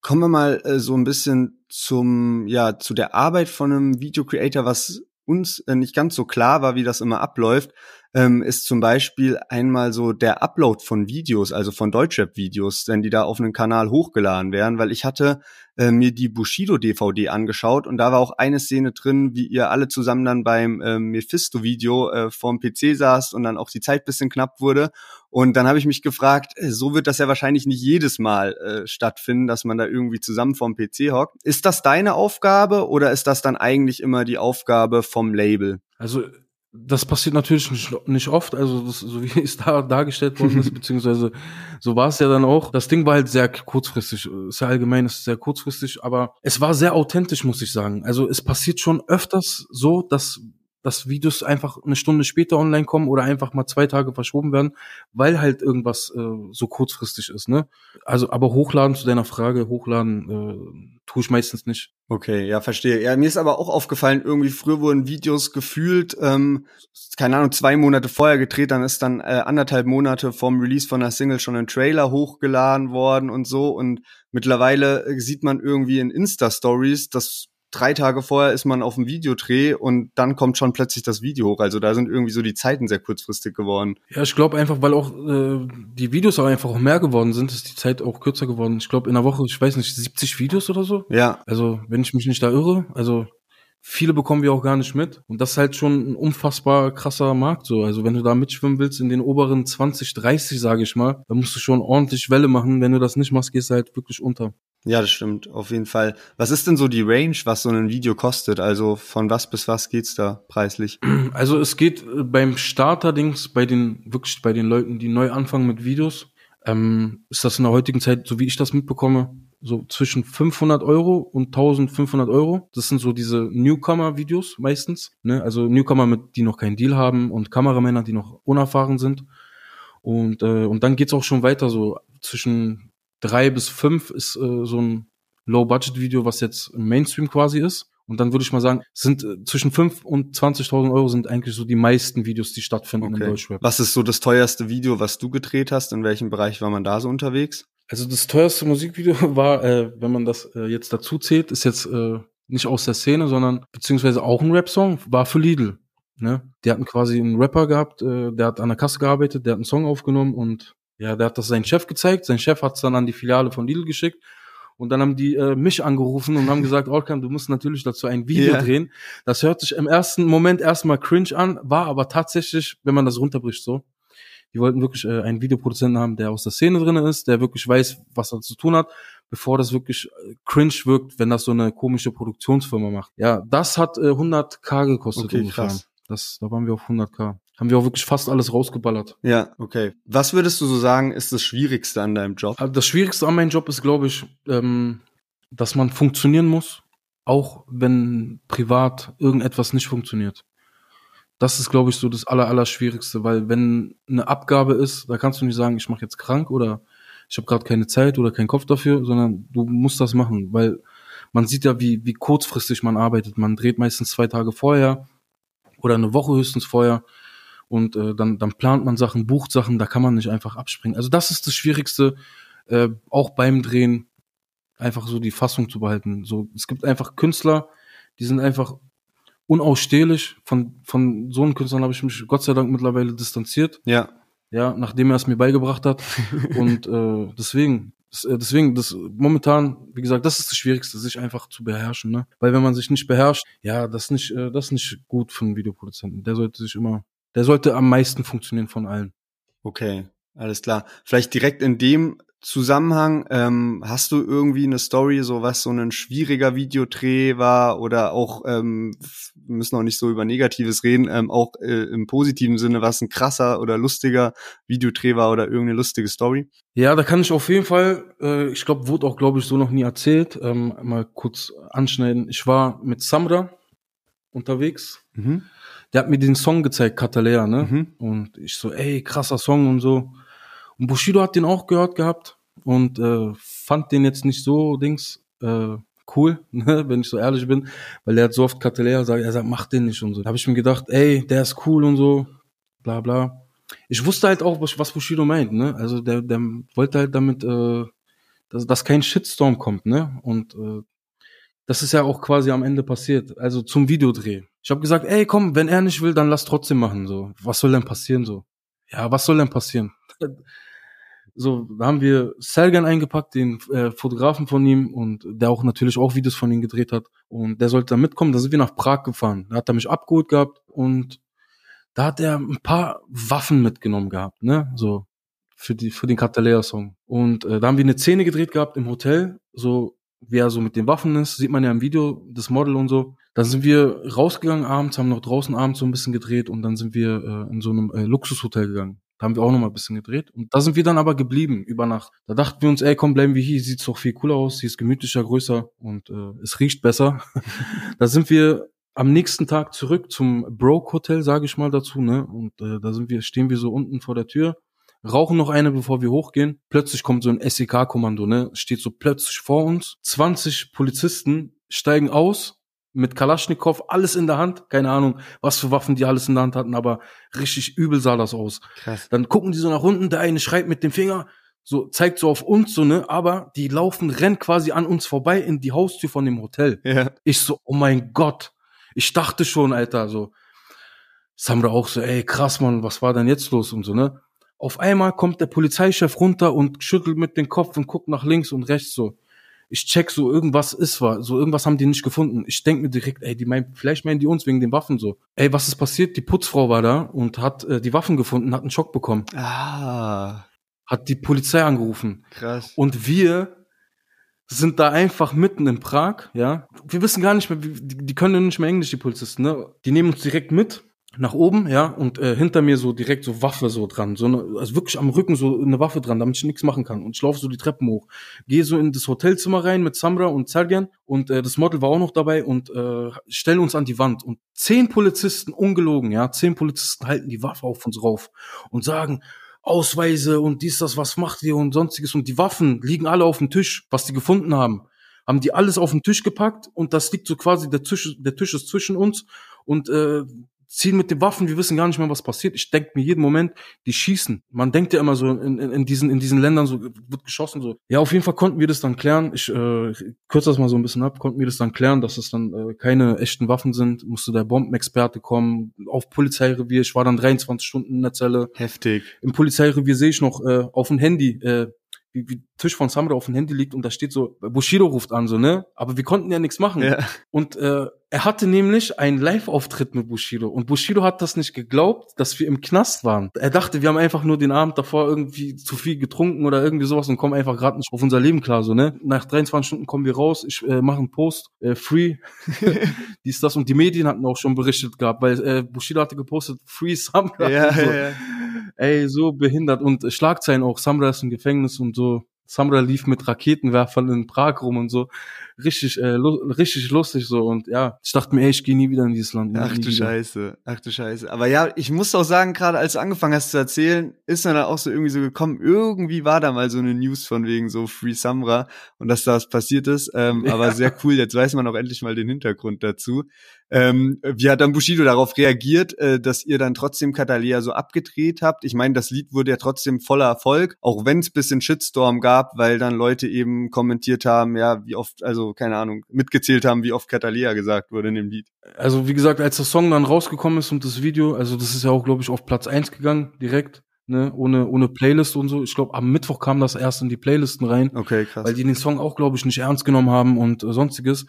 kommen wir mal äh, so ein bisschen zum, ja, zu der Arbeit von einem Video-Creator, was uns äh, nicht ganz so klar war, wie das immer abläuft. Ähm, ist zum Beispiel einmal so der Upload von Videos, also von Deutschrap-Videos, wenn die da auf einen Kanal hochgeladen werden, weil ich hatte äh, mir die Bushido-DVD angeschaut und da war auch eine Szene drin, wie ihr alle zusammen dann beim äh, Mephisto-Video äh, vorm PC saßt und dann auch die Zeit bisschen knapp wurde. Und dann habe ich mich gefragt, äh, so wird das ja wahrscheinlich nicht jedes Mal äh, stattfinden, dass man da irgendwie zusammen vorm PC hockt. Ist das deine Aufgabe oder ist das dann eigentlich immer die Aufgabe vom Label? Also das passiert natürlich nicht, nicht oft, also das, so wie es da dargestellt worden ist, beziehungsweise so war es ja dann auch. Das Ding war halt sehr kurzfristig, ist ja allgemein, ist sehr kurzfristig, aber es war sehr authentisch, muss ich sagen. Also es passiert schon öfters so, dass dass Videos einfach eine Stunde später online kommen oder einfach mal zwei Tage verschoben werden, weil halt irgendwas äh, so kurzfristig ist, ne? Also, aber hochladen zu deiner Frage, hochladen äh, tue ich meistens nicht. Okay, ja, verstehe. Ja, mir ist aber auch aufgefallen, irgendwie früher wurden Videos gefühlt, ähm, keine Ahnung, zwei Monate vorher gedreht, dann ist dann äh, anderthalb Monate vorm Release von der Single schon ein Trailer hochgeladen worden und so. Und mittlerweile äh, sieht man irgendwie in Insta-Stories, dass drei Tage vorher ist man auf dem Videodreh und dann kommt schon plötzlich das Video hoch. Also da sind irgendwie so die Zeiten sehr kurzfristig geworden. Ja, ich glaube einfach, weil auch äh, die Videos auch einfach auch mehr geworden sind, ist die Zeit auch kürzer geworden. Ich glaube in der Woche, ich weiß nicht, 70 Videos oder so. Ja. Also wenn ich mich nicht da irre, also viele bekommen wir auch gar nicht mit. Und das ist halt schon ein unfassbar krasser Markt so. Also wenn du da mitschwimmen willst in den oberen 20, 30, sage ich mal, dann musst du schon ordentlich Welle machen. Wenn du das nicht machst, gehst du halt wirklich unter. Ja, das stimmt, auf jeden Fall. Was ist denn so die Range, was so ein Video kostet? Also von was bis was geht's da preislich? Also es geht äh, beim Starter-Dings, bei den, wirklich bei den Leuten, die neu anfangen mit Videos, ähm, ist das in der heutigen Zeit, so wie ich das mitbekomme, so zwischen 500 Euro und 1500 Euro. Das sind so diese Newcomer-Videos meistens. Ne? Also Newcomer, mit, die noch keinen Deal haben und Kameramänner, die noch unerfahren sind. Und, äh, und dann geht's auch schon weiter, so zwischen drei bis fünf ist äh, so ein Low-Budget-Video, was jetzt im Mainstream quasi ist. Und dann würde ich mal sagen, sind äh, zwischen fünf und 20.000 Euro sind eigentlich so die meisten Videos, die stattfinden Okay. in Deutschrap. Was ist so das teuerste Video, was du gedreht hast? In welchem Bereich war man da so unterwegs? Also das teuerste Musikvideo war, äh, wenn man das äh, jetzt dazu zählt, ist jetzt äh, nicht aus der Szene, sondern beziehungsweise auch ein Rap-Song, war für Lidl. Ne? Die hatten quasi einen Rapper gehabt, äh, der hat an der Kasse gearbeitet, der hat einen Song aufgenommen und ja, der hat das seinem Chef gezeigt. Sein Chef hat es dann an die Filiale von Lidl geschickt. Und dann haben die äh, mich angerufen und haben gesagt, Orkan, du musst natürlich dazu ein Video Ja. drehen. Das hört sich im ersten Moment erstmal cringe an, war aber tatsächlich, wenn man das runterbricht, so. Die wollten wirklich äh, einen Videoproduzenten haben, der aus der Szene drin ist, der wirklich weiß, was er zu tun hat, bevor das wirklich äh, cringe wirkt, wenn das so eine komische Produktionsfirma macht. Ja, das hat äh, 100k gekostet Okay, ungefähr. krass. Das, da waren wir auf 100k. Haben wir auch wirklich fast alles rausgeballert. Ja, okay. Was würdest du so sagen, ist das Schwierigste an deinem Job? Aber Das Schwierigste an meinem Job ist, glaube ich, ähm, dass man funktionieren muss, auch wenn privat irgendetwas nicht funktioniert. Das ist, glaube ich, so das aller, aller Schwierigste, weil wenn eine Abgabe ist, da kannst du nicht sagen, ich mache jetzt krank oder ich habe gerade keine Zeit oder keinen Kopf dafür, sondern du musst das machen, weil man sieht ja, wie, wie kurzfristig man arbeitet. Man dreht meistens zwei Tage vorher oder eine Woche höchstens vorher und äh, dann, dann plant man Sachen, bucht Sachen, da kann man nicht einfach abspringen. Also das ist das Schwierigste, äh, auch beim Drehen einfach so die Fassung zu behalten. So, es gibt einfach Künstler, die sind einfach unausstehlich. Von, von so einem Künstlern habe ich mich Gott sei Dank mittlerweile distanziert, Ja, ja, nachdem er es mir beigebracht hat. Und äh, deswegen, das, äh, deswegen, das momentan, wie gesagt, das ist das Schwierigste, sich einfach zu beherrschen, ne? Weil wenn man sich nicht beherrscht, ja, das ist nicht, äh, das ist nicht gut für einen Videoproduzenten. Der sollte sich immer, der sollte am meisten funktionieren von allen. okay, alles klar. Vielleicht direkt in dem Zusammenhang, ähm, hast du irgendwie eine Story, so was so ein schwieriger Videodreh war oder auch, ähm, wir müssen auch nicht so über Negatives reden, ähm, auch äh, im positiven Sinne, was ein krasser oder lustiger Videodreh war oder irgendeine lustige Story? Ja, da kann ich auf jeden Fall, äh, ich glaube, wurde auch, glaube ich, so noch nie erzählt, ähm, mal kurz anschneiden. Ich war mit Samra unterwegs. Mhm. Der hat mir den Song gezeigt, Katalea, ne? Mhm. Und ich so, ey, krasser Song und so. Und Bushido hat den auch gehört gehabt und äh, fand den jetzt nicht so, Dings, äh, cool, ne, wenn ich so ehrlich bin, weil er hat so oft Katalea sagt, er sagt, mach den nicht und so. Da habe ich mir gedacht, ey, der ist cool und so, bla bla. Ich wusste halt auch, was was Bushido meint, ne? Also der, der wollte halt damit, äh, dass, dass kein Shitstorm kommt, ne? Und äh, das ist ja auch quasi am Ende passiert. Also zum Videodreh. Ich habe gesagt, ey, komm, wenn er nicht will, dann lass trotzdem machen. So, was soll denn passieren? So, ja, was soll denn passieren? so, haben wir Sergen eingepackt, den äh, Fotografen von ihm und der auch natürlich auch Videos von ihm gedreht hat. Und der sollte da mitkommen. Da sind wir nach Prag gefahren. Da hat er mich abgeholt gehabt und da hat er ein paar Waffen mitgenommen gehabt, ne? So für die für den Catalea-Song. Und äh, da haben wir eine Szene gedreht gehabt im Hotel, so wie er so mit den Waffen ist, sieht man ja im Video, das Model und so. Dann sind wir rausgegangen abends, haben noch draußen abends so ein bisschen gedreht und dann sind wir äh, in so einem äh, Luxushotel gegangen. Da haben wir auch noch mal ein bisschen gedreht. Und da sind wir dann aber geblieben über Nacht. Da dachten wir uns, ey, komm, bleiben wir hier. Sieht's doch viel cooler aus. Sie ist gemütlicher, größer und äh, es riecht besser. da sind wir am nächsten Tag zurück zum Broke Hotel, sage ich mal dazu, ne? Und äh, da sind wir, stehen wir so unten vor der Tür, rauchen noch eine, bevor wir hochgehen. Plötzlich kommt so ein SEK-Kommando, ne? Steht so plötzlich vor uns. 20 Polizisten steigen aus mit Kalaschnikow, alles in der Hand. Keine Ahnung, was für Waffen die alles in der Hand hatten, aber richtig übel sah das aus. Krass. Dann gucken die so nach unten, der eine schreit mit dem Finger, so zeigt so auf uns so, ne? Aber die laufen, rennen quasi an uns vorbei in die Haustür von dem Hotel. Ja. Ich so, oh mein Gott. Ich dachte schon, Alter, so. Samra auch so, ey, krass, Mann, was war denn jetzt los und so, ne? Auf einmal kommt der Polizeichef runter und schüttelt mit dem Kopf und guckt nach links und rechts so. Ich check so, irgendwas ist war, so irgendwas haben die nicht gefunden. Ich denk mir direkt, ey, die meinen, vielleicht meinen die uns wegen den Waffen so. Ey, was ist passiert? Die Putzfrau war da und hat äh, die Waffen gefunden, hat einen Schock bekommen, Ah, hat die Polizei angerufen. krass. Und wir sind da einfach mitten in Prag, ja. Wir wissen gar nicht mehr, die, die können nicht mehr Englisch, die Polizisten, ne? Die nehmen uns direkt mit nach oben, ja, und äh, hinter mir so direkt so Waffe so dran, so eine, also wirklich am Rücken so eine Waffe dran, damit ich nichts machen kann. Und ich laufe so die Treppen hoch, gehe so in das Hotelzimmer rein mit Samra und Sergen und äh, das Model war auch noch dabei und äh, stellen uns an die Wand und zehn Polizisten, ungelogen, ja, zehn Polizisten halten die Waffe auf uns rauf und sagen, Ausweise und dies, das, was macht ihr und sonstiges. Und die Waffen liegen alle auf dem Tisch, was die gefunden haben. Haben die alles auf den Tisch gepackt und das liegt so quasi, der Tisch, der Tisch ist zwischen uns und äh, ziehen mit den Waffen, wir wissen gar nicht mehr, was passiert. Ich denke mir jeden Moment, die schießen. Man denkt ja immer so, in, in, in, diesen, in diesen Ländern so, wird geschossen so. Ja, auf jeden Fall konnten wir das dann klären. Ich äh, kürze das mal so ein bisschen ab, konnten wir das dann klären, dass es dann äh, keine echten Waffen sind. Musste der Bombenexperte kommen, auf Polizeirevier. Ich war dann 23 Stunden in der Zelle Heftig. im Polizeirevier sehe ich noch äh, auf dem Handy, äh, wie, wie Tisch von Samra auf dem Handy liegt und da steht so, Bushido ruft an, so, ne? Aber wir konnten ja nichts machen. Ja. Und äh, er hatte nämlich einen Live-Auftritt mit Bushido und Bushido hat das nicht geglaubt, dass wir im Knast waren. Er dachte, wir haben einfach nur den Abend davor irgendwie zu viel getrunken oder irgendwie sowas und kommen einfach gerade nicht auf unser Leben klar, so, ne? Nach 23 Stunden kommen wir raus, ich äh, mache einen Post, äh, free, dies, das und die Medien hatten auch schon berichtet gehabt, weil äh, Bushido hatte gepostet, free Samra. Ja, so. ja, ja. Ey, so behindert. Und Schlagzeilen auch. Samra ist im Gefängnis und so. Samra lief mit Raketenwerfern in Prag rum und so. Richtig, äh, lu richtig lustig so. Und ja, ich dachte mir, ey, ich gehe nie wieder in dieses Land. Ach du wieder. Scheiße, ach du Scheiße. Aber ja, ich muss auch sagen, gerade als du angefangen hast zu erzählen, ist dann auch so irgendwie so gekommen, irgendwie war da mal so eine News von wegen so Free Samra und dass da was passiert ist. Ähm, Aber sehr cool, jetzt weiß man auch endlich mal den Hintergrund dazu. Ähm, wie hat dann Bushido darauf reagiert, äh, dass ihr dann trotzdem Catalea so abgedreht habt? Ich meine, das Lied wurde ja trotzdem voller Erfolg, auch wenn es bisschen Shitstorm gab, weil dann Leute eben kommentiert haben, ja, wie oft, also keine Ahnung, mitgezählt haben, wie oft Catalea gesagt wurde in dem Lied. Also wie gesagt, als der Song dann rausgekommen ist und das Video, also das ist ja auch, glaube ich, auf Platz eins gegangen, direkt, ne, ohne, ohne Playlist und so. Ich glaube, am Mittwoch kam das erst in die Playlisten rein. Okay, krass. weil die den Song auch, glaube ich, nicht ernst genommen haben und äh, sonstiges.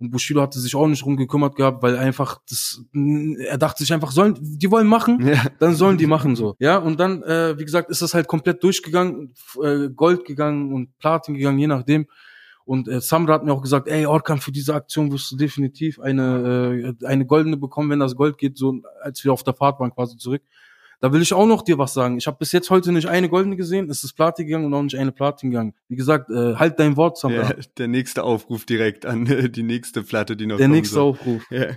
Und Bushido hatte sich auch nicht drum gekümmert gehabt, weil einfach das, er dachte sich einfach, sollen, die wollen machen, ja. dann sollen die machen so. Ja, und dann, äh, wie gesagt, ist das halt komplett durchgegangen, äh, Gold gegangen und Platin gegangen, je nachdem. Und äh, Samra hat mir auch gesagt, ey, Orkan, für diese Aktion wirst du definitiv eine, äh, eine goldene bekommen, wenn das Gold geht, so als wir auf der Fahrt waren quasi zurück. Da will ich auch noch dir was sagen. Ich habe bis jetzt heute nicht eine goldene gesehen, es ist Platin gegangen und auch nicht eine Platin gegangen. Wie gesagt, äh, halt dein Wort, Samra. Ja, der nächste Aufruf direkt an äh, die nächste Platte, die noch Der nächste soll. Aufruf. Ja.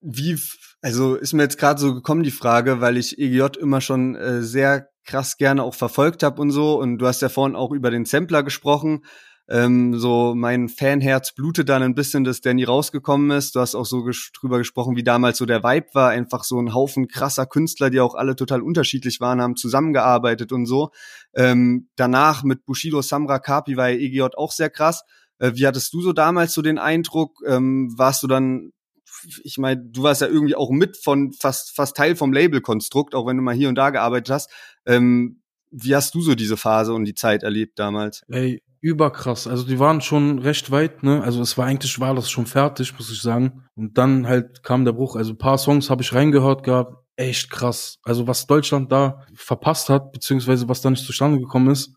Wie, also ist mir jetzt gerade so gekommen die Frage, weil ich EGJ immer schon äh, sehr krass gerne auch verfolgt habe und so. Und du hast ja vorhin auch über den Sampler gesprochen. Ähm, so mein Fanherz blutet dann ein bisschen, dass nie rausgekommen ist. Du hast auch so ges drüber gesprochen, wie damals so der Vibe war. Einfach so ein Haufen krasser Künstler, die auch alle total unterschiedlich waren, haben zusammengearbeitet und so. Ähm, danach mit Bushido Samra Kapi war ja EGJ auch sehr krass. Äh, wie hattest du so damals so den Eindruck? Ähm, warst du dann ich meine, du warst ja irgendwie auch mit von fast fast Teil vom Labelkonstrukt, auch wenn du mal hier und da gearbeitet hast. Ähm, wie hast du so diese Phase und die Zeit erlebt damals? Ey, überkrass. Also die waren schon recht weit, ne? Also es war eigentlich war das schon fertig, muss ich sagen. Und dann halt kam der Bruch. Also ein paar Songs habe ich reingehört gehabt. Echt krass. Also was Deutschland da verpasst hat, beziehungsweise was da nicht zustande gekommen ist,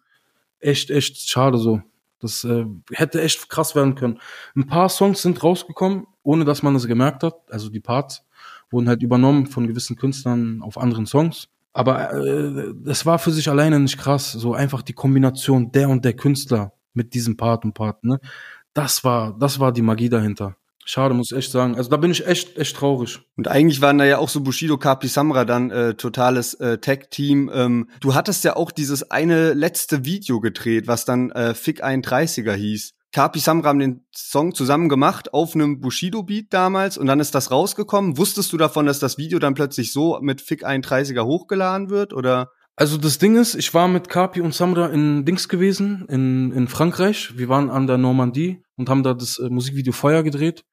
echt, echt schade so. Das äh, hätte echt krass werden können. Ein paar Songs sind rausgekommen, ohne dass man es gemerkt hat. Also die Parts wurden halt übernommen von gewissen Künstlern auf anderen Songs. Aber äh, das war für sich alleine nicht krass. So einfach die Kombination der und der Künstler mit diesem Part und Part, ne? Das war, das war die Magie dahinter. Schade, muss ich echt sagen. Also da bin ich echt, echt traurig. Und eigentlich waren da ja auch so Bushido, Kapi, Samra dann äh, totales äh, Tag-Team. Ähm, du hattest ja auch dieses eine letzte Video gedreht, was dann äh, Fick 31er hieß. Kapi Samra haben den Song zusammen gemacht auf einem Bushido-Beat damals und dann ist das rausgekommen. Wusstest du davon, dass das Video dann plötzlich so mit Fick 31er hochgeladen wird oder? Also das Ding ist, ich war mit Kapi und Samra in Dings gewesen, in, in Frankreich. Wir waren an der Normandie und haben da das äh, Musikvideo Feuer gedreht.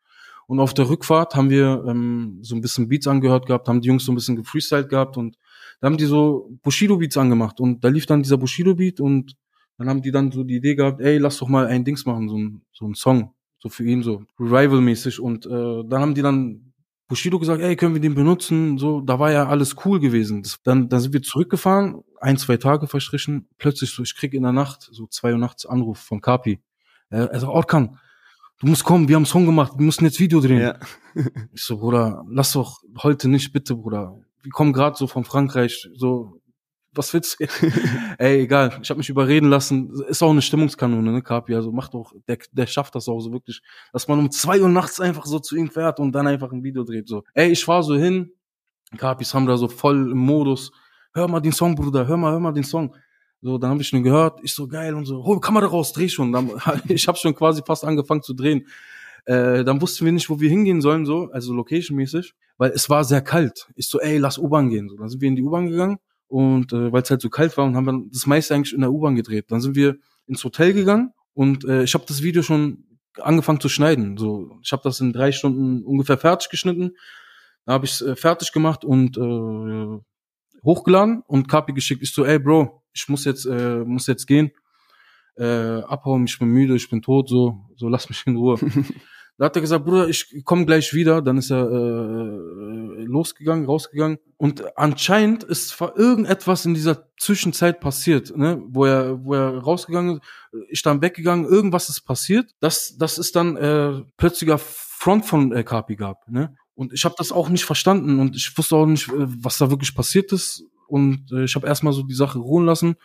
Und auf der Rückfahrt haben wir ähm, so ein bisschen Beats angehört gehabt, haben die Jungs so ein bisschen gefreestylt gehabt und da haben die so Bushido-Beats angemacht. Und da lief dann dieser Bushido-Beat und dann haben die dann so die Idee gehabt, ey, lass doch mal ein Dings machen, so ein, so ein Song, so für ihn, so Revival-mäßig. Und äh, dann haben die dann Bushido gesagt, ey, können wir den benutzen? So, da war ja alles cool gewesen. Das, dann, dann sind wir zurückgefahren, ein, zwei Tage verstrichen, plötzlich so, ich krieg in der Nacht, so zwei Uhr nachts Anruf von Kapi. Er, er sagt, Orkan, du musst kommen, wir haben einen Song gemacht, wir müssen jetzt Video drehen. Ja. ich so, Bruder, lass doch heute nicht, bitte, Bruder. Wir kommen gerade so von Frankreich, so was willst du? Ey, egal. Ich habe mich überreden lassen. Ist auch eine Stimmungskanone, ne, Kapi. Also macht doch, der, der schafft das auch so wirklich, dass man um zwei Uhr nachts einfach so zu ihm fährt und dann einfach ein Video dreht. So, ey, ich fahr so hin. Kapis haben da so voll im Modus. Hör mal den Song, Bruder. Hör mal, hör mal den Song. So, dann habe ich schon gehört. Ich so geil und so. Hol Kamera raus, dreh schon. Dann, ich habe schon quasi fast angefangen zu drehen. Äh, dann wussten wir nicht, wo wir hingehen sollen, so, also location-mäßig, weil es war sehr kalt. Ich so, ey, lass U-Bahn gehen. So, dann sind wir in die U-Bahn gegangen und äh, weil es halt so kalt war und haben dann das meiste eigentlich in der U-Bahn gedreht. Dann sind wir ins Hotel gegangen und äh, ich habe das Video schon angefangen zu schneiden. So, ich habe das in drei Stunden ungefähr fertig geschnitten. Da habe ich äh, fertig gemacht und äh, hochgeladen und Kapi geschickt. Ich so, ey Bro, ich muss jetzt äh, muss jetzt gehen. Äh, abhauen, ich bin müde, ich bin tot, so, so lass mich in Ruhe. Da hat er gesagt, Bruder, ich komme gleich wieder. Dann ist er äh, losgegangen, rausgegangen. Und anscheinend ist irgendetwas in dieser Zwischenzeit passiert, ne? wo er, wo er rausgegangen ist, ich dann weggegangen, irgendwas ist passiert. Das, das ist dann äh, plötzlicher Front von äh, Kapi gab. Ne? Und ich habe das auch nicht verstanden und ich wusste auch nicht, äh, was da wirklich passiert ist. Und äh, ich habe erstmal so die Sache ruhen lassen.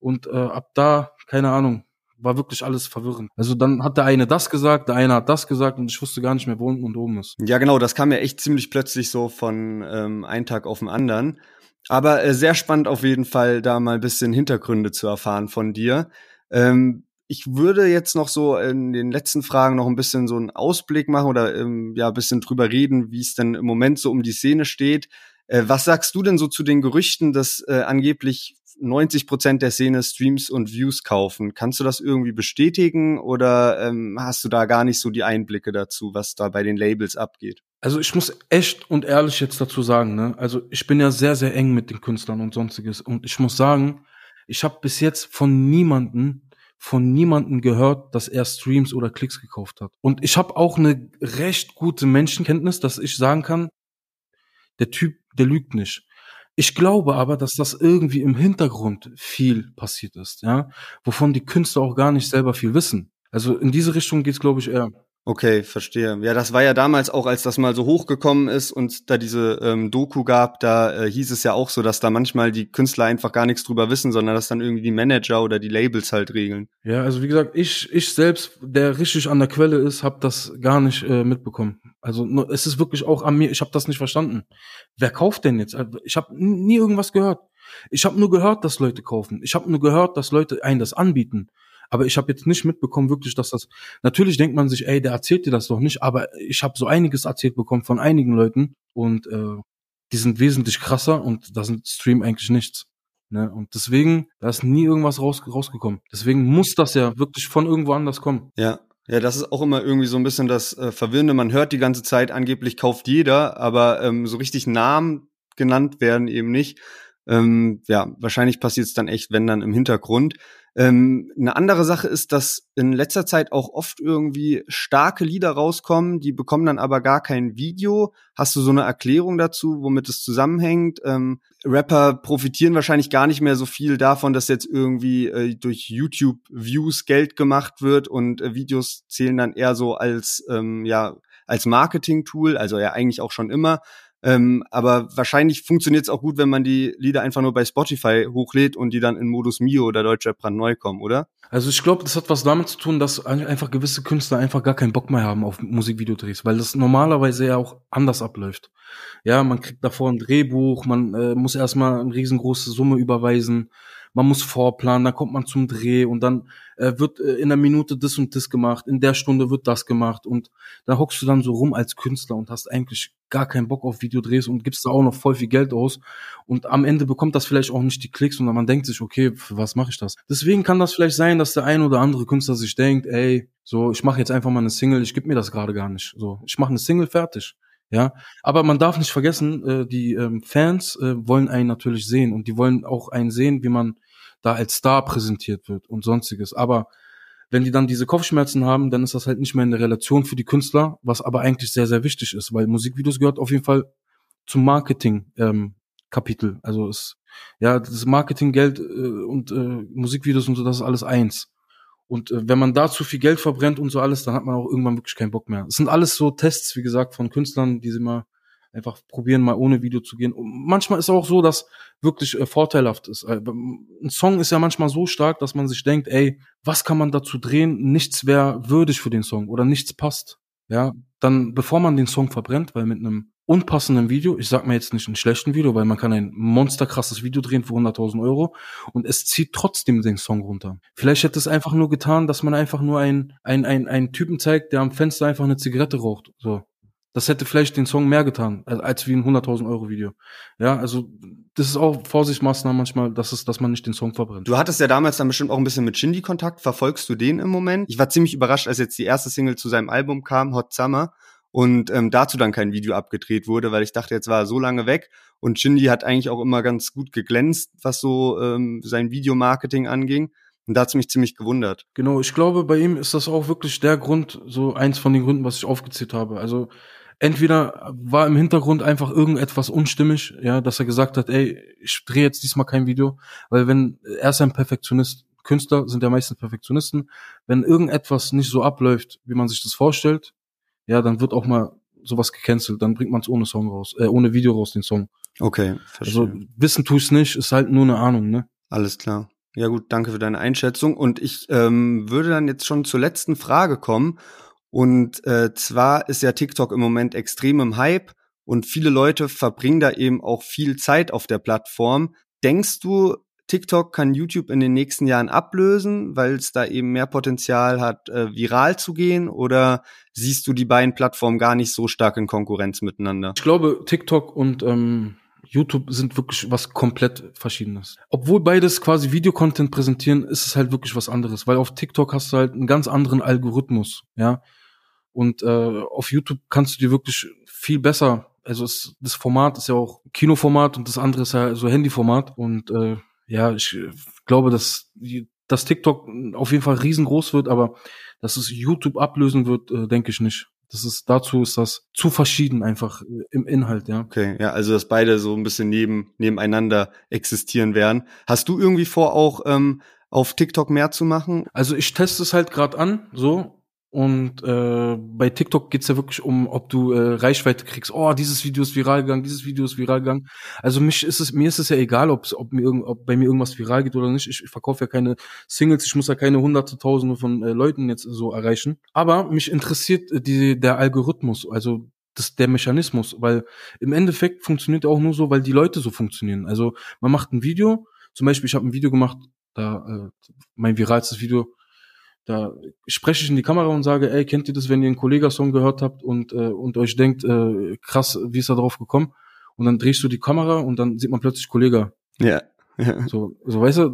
Und äh, ab da, keine Ahnung, war wirklich alles verwirrend. Also dann hat der eine das gesagt, der eine hat das gesagt und ich wusste gar nicht mehr, wo unten und oben ist. Ja, genau, das kam ja echt ziemlich plötzlich so von ähm, einem Tag auf den anderen. Aber äh, sehr spannend auf jeden Fall, da mal ein bisschen Hintergründe zu erfahren von dir. Ähm, ich würde jetzt noch so in den letzten Fragen noch ein bisschen so einen Ausblick machen oder ähm, ja ein bisschen drüber reden, wie es denn im Moment so um die Szene steht. Äh, was sagst du denn so zu den Gerüchten, dass äh, angeblich 90 Prozent der Szene Streams und Views kaufen. Kannst du das irgendwie bestätigen oder ähm, hast du da gar nicht so die Einblicke dazu, was da bei den Labels abgeht? Also ich muss echt und ehrlich jetzt dazu sagen, ne? Also ich bin ja sehr, sehr eng mit den Künstlern und sonstiges. Und ich muss sagen, ich habe bis jetzt von niemanden, von niemanden gehört, dass er Streams oder Klicks gekauft hat. Und ich habe auch eine recht gute Menschenkenntnis, dass ich sagen kann, der Typ, der lügt nicht. Ich glaube aber, dass das irgendwie im Hintergrund viel passiert ist, ja, wovon die Künstler auch gar nicht selber viel wissen. Also in diese Richtung geht's, glaube ich, eher. Okay, verstehe. Ja, das war ja damals auch, als das mal so hochgekommen ist und da diese ähm, Doku gab, da äh, hieß es ja auch so, dass da manchmal die Künstler einfach gar nichts drüber wissen, sondern dass dann irgendwie die Manager oder die Labels halt regeln. Ja, also wie gesagt, ich ich selbst, der richtig an der Quelle ist, habe das gar nicht äh, mitbekommen. Also es ist wirklich auch an mir, ich habe das nicht verstanden. Wer kauft denn jetzt? Also, ich habe nie irgendwas gehört. Ich habe nur gehört, dass Leute kaufen. Ich habe nur gehört, dass Leute einen das anbieten. Aber ich habe jetzt nicht mitbekommen, wirklich, dass das. Natürlich denkt man sich, ey, der erzählt dir das doch nicht, aber ich habe so einiges erzählt bekommen von einigen Leuten und äh, die sind wesentlich krasser und da sind Stream eigentlich nichts. Ne? Und deswegen, da ist nie irgendwas raus, rausgekommen. Deswegen muss das ja wirklich von irgendwo anders kommen. Ja. Ja, das ist auch immer irgendwie so ein bisschen das äh, Verwirrende. Man hört die ganze Zeit, angeblich kauft jeder, aber ähm, so richtig Namen genannt werden eben nicht. Ähm, ja, wahrscheinlich passiert es dann echt, wenn dann im Hintergrund. Ähm, eine andere Sache ist, dass in letzter Zeit auch oft irgendwie starke Lieder rauskommen, die bekommen dann aber gar kein Video. Hast du so eine Erklärung dazu, womit es zusammenhängt? Ähm, Rapper profitieren wahrscheinlich gar nicht mehr so viel davon, dass jetzt irgendwie äh, durch YouTube-Views Geld gemacht wird und äh, Videos zählen dann eher so als ähm, ja als Marketing-Tool, also ja eigentlich auch schon immer. Ähm, aber wahrscheinlich funktioniert es auch gut, wenn man die Lieder einfach nur bei Spotify hochlädt und die dann in Modus Mio oder Deutschrap brandneu kommen, oder? Also ich glaube, das hat was damit zu tun, dass einfach gewisse Künstler einfach gar keinen Bock mehr haben auf Musikvideodrehs, weil das normalerweise ja auch anders abläuft. Ja, man kriegt davor ein Drehbuch, man äh, muss erstmal eine riesengroße Summe überweisen, man muss vorplanen, dann kommt man zum Dreh und dann äh, wird äh, in einer Minute das und das gemacht, in der Stunde wird das gemacht und da hockst du dann so rum als Künstler und hast eigentlich gar keinen Bock auf Videodrehs und gibst da auch noch voll viel Geld aus und am Ende bekommt das vielleicht auch nicht die Klicks und man denkt sich, okay, für was mache ich das? Deswegen kann das vielleicht sein, dass der ein oder andere Künstler sich denkt, ey, so, ich mache jetzt einfach mal eine Single, ich gebe mir das gerade gar nicht. So, ich mache eine Single fertig. Ja, aber man darf nicht vergessen, äh, die ähm, Fans äh, wollen einen natürlich sehen und die wollen auch einen sehen, wie man da als Star präsentiert wird und sonstiges. Aber wenn die dann diese Kopfschmerzen haben, dann ist das halt nicht mehr eine Relation für die Künstler, was aber eigentlich sehr, sehr wichtig ist, weil Musikvideos gehört auf jeden Fall zum Marketing ähm, Kapitel. Also es, ja, das Marketinggeld äh, und äh, Musikvideos und so, das ist alles eins. Und äh, wenn man da zu viel Geld verbrennt und so alles, dann hat man auch irgendwann wirklich keinen Bock mehr. Es sind alles so Tests, wie gesagt, von Künstlern, die sie mal einfach probieren, mal ohne Video zu gehen. Und manchmal ist auch so, dass wirklich äh, vorteilhaft ist. Äh, ein Song ist ja manchmal so stark, dass man sich denkt, ey, was kann man dazu drehen? Nichts wäre würdig für den Song oder nichts passt. Ja, dann bevor man den Song verbrennt, weil mit einem unpassenden Video, ich sag mir jetzt nicht ein schlechten Video, weil man kann ein monsterkrasses Video drehen für 100.000 Euro und es zieht trotzdem den Song runter. Vielleicht hätte es einfach nur getan, dass man einfach nur einen, einen, einen, einen Typen zeigt, der am Fenster einfach eine Zigarette raucht. So. Das hätte vielleicht den Song mehr getan, als wie ein 100.000 Euro Video. Ja, also das ist auch Vorsichtsmaßnahme manchmal, dass es, dass man nicht den Song verbrennt. Du hattest ja damals dann bestimmt auch ein bisschen mit Shindy Kontakt. Verfolgst du den im Moment? Ich war ziemlich überrascht, als jetzt die erste Single zu seinem Album kam, Hot Summer, und ähm, dazu dann kein Video abgedreht wurde, weil ich dachte, jetzt war er so lange weg. Und Shindy hat eigentlich auch immer ganz gut geglänzt, was so ähm, sein Videomarketing anging. Und da hat's mich ziemlich gewundert. Genau, ich glaube, bei ihm ist das auch wirklich der Grund, so eins von den Gründen, was ich aufgezählt habe. Also entweder war im Hintergrund einfach irgendetwas unstimmig, ja, dass er gesagt hat, ey, ich drehe jetzt diesmal kein Video, weil wenn er ist ein Perfektionist, Künstler sind ja meistens Perfektionisten, wenn irgendetwas nicht so abläuft, wie man sich das vorstellt, ja, dann wird auch mal sowas gecancelt, dann bringt man es ohne Song raus, äh, ohne Video raus, den Song. Okay, verstehe. Also wissen tue ich nicht, ist halt nur eine Ahnung, ne? Alles klar. Ja gut, danke für deine Einschätzung. Und ich ähm, würde dann jetzt schon zur letzten Frage kommen. Und äh, zwar ist ja TikTok im Moment extrem im Hype und viele Leute verbringen da eben auch viel Zeit auf der Plattform. Denkst du, TikTok kann YouTube in den nächsten Jahren ablösen, weil es da eben mehr Potenzial hat, äh, viral zu gehen? Oder siehst du die beiden Plattformen gar nicht so stark in Konkurrenz miteinander? Ich glaube, TikTok und ähm, YouTube sind wirklich was komplett Verschiedenes. Obwohl beides quasi Videocontent präsentieren, ist es halt wirklich was anderes, weil auf TikTok hast du halt einen ganz anderen Algorithmus, ja. Und äh, auf YouTube kannst du dir wirklich viel besser, also es, das Format ist ja auch Kinoformat und das andere ist ja so Handyformat. Und äh, ja, ich glaube, dass, dass TikTok auf jeden Fall riesengroß wird, aber dass es YouTube ablösen wird, äh, denke ich nicht. Das ist, dazu ist das zu verschieden einfach äh, im Inhalt, ja. Okay, ja, also dass beide so ein bisschen neben, nebeneinander existieren werden. Hast du irgendwie vor, auch ähm, auf TikTok mehr zu machen? Also ich teste es halt gerade an, so, und äh, bei TikTok geht's ja wirklich um, ob du äh, Reichweite kriegst. Oh, dieses Video ist viral gegangen, dieses Video ist viral gegangen. Also mich ist es, mir ist es ja egal, ob's, ob, mir irgend, ob bei mir irgendwas viral geht oder nicht. Ich, ich verkaufe ja keine Singles, ich muss ja keine hunderte, tausende von äh, Leuten jetzt so erreichen. Aber mich interessiert äh, die, der Algorithmus, also das, der Mechanismus, weil im Endeffekt funktioniert er auch nur so, weil die Leute so funktionieren. Also man macht ein Video, zum Beispiel, ich habe ein Video gemacht, da äh, mein viralstes Video, da spreche ich in die Kamera und sage, ey, kennt ihr das, wenn ihr einen Kollega-Song gehört habt und, äh, und euch denkt, äh, krass, wie ist er drauf gekommen? Und dann drehst du die Kamera und dann sieht man plötzlich Kollega. Ja. Ja. So, so weißt du,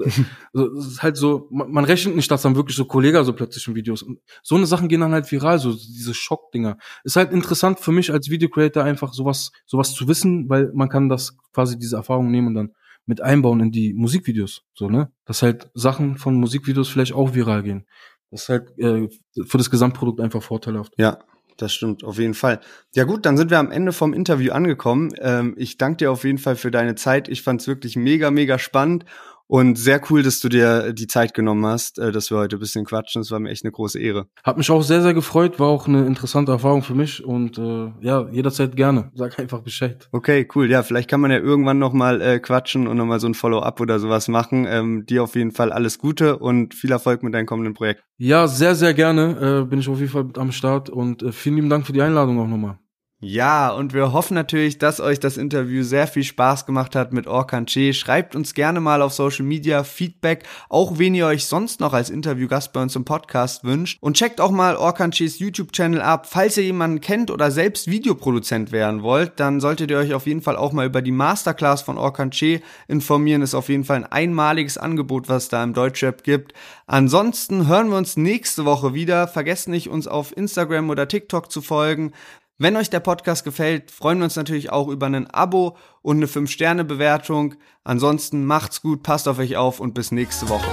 so, es ist halt so, man, man rechnet nicht, dass dann wirklich so Kollegen so plötzlich in Videos. Und so eine Sachen gehen dann halt viral, so diese Schockdinger. Ist halt interessant für mich als Videocreator einfach sowas, sowas zu wissen, weil man kann das quasi diese Erfahrung nehmen und dann mit einbauen in die Musikvideos. So, ne? Dass halt Sachen von Musikvideos vielleicht auch viral gehen. Das ist halt äh, für das Gesamtprodukt einfach vorteilhaft. Ja, das stimmt, auf jeden Fall. Ja gut, dann sind wir am Ende vom Interview angekommen. Ähm, ich danke dir auf jeden Fall für deine Zeit. Ich fand es wirklich mega, mega spannend und sehr cool, dass du dir die Zeit genommen hast, äh, dass wir heute ein bisschen quatschen. Das war mir echt eine große Ehre. Hat mich auch sehr, sehr gefreut, war auch eine interessante Erfahrung für mich und äh, ja, jederzeit gerne. Sag einfach Bescheid. Okay, cool. Ja, vielleicht kann man ja irgendwann nochmal äh, quatschen und nochmal so ein Follow-up oder sowas machen. Ähm, dir auf jeden Fall alles Gute und viel Erfolg mit deinem kommenden Projekt. Ja, sehr, sehr gerne. Äh, bin ich auf jeden Fall am Start und äh, vielen lieben Dank für die Einladung auch nochmal. Ja, und wir hoffen natürlich, dass euch das Interview sehr viel Spaß gemacht hat mit Orkan Che. Schreibt uns gerne mal auf Social Media Feedback, auch wen ihr euch sonst noch als Interviewgast bei uns im Podcast wünscht. Und checkt auch mal Orkan Che's YouTube-Channel ab. Falls ihr jemanden kennt oder selbst Videoproduzent werden wollt, dann solltet ihr euch auf jeden Fall auch mal über die Masterclass von Orkan Che informieren. Ist auf jeden Fall ein einmaliges Angebot, was da im Deutschrap gibt. Ansonsten hören wir uns nächste Woche wieder. Vergesst nicht, uns auf Instagram oder TikTok zu folgen. Wenn euch der Podcast gefällt, freuen wir uns natürlich auch über ein Abo und eine 5-Sterne-Bewertung. Ansonsten macht's gut, passt auf euch auf und bis nächste Woche.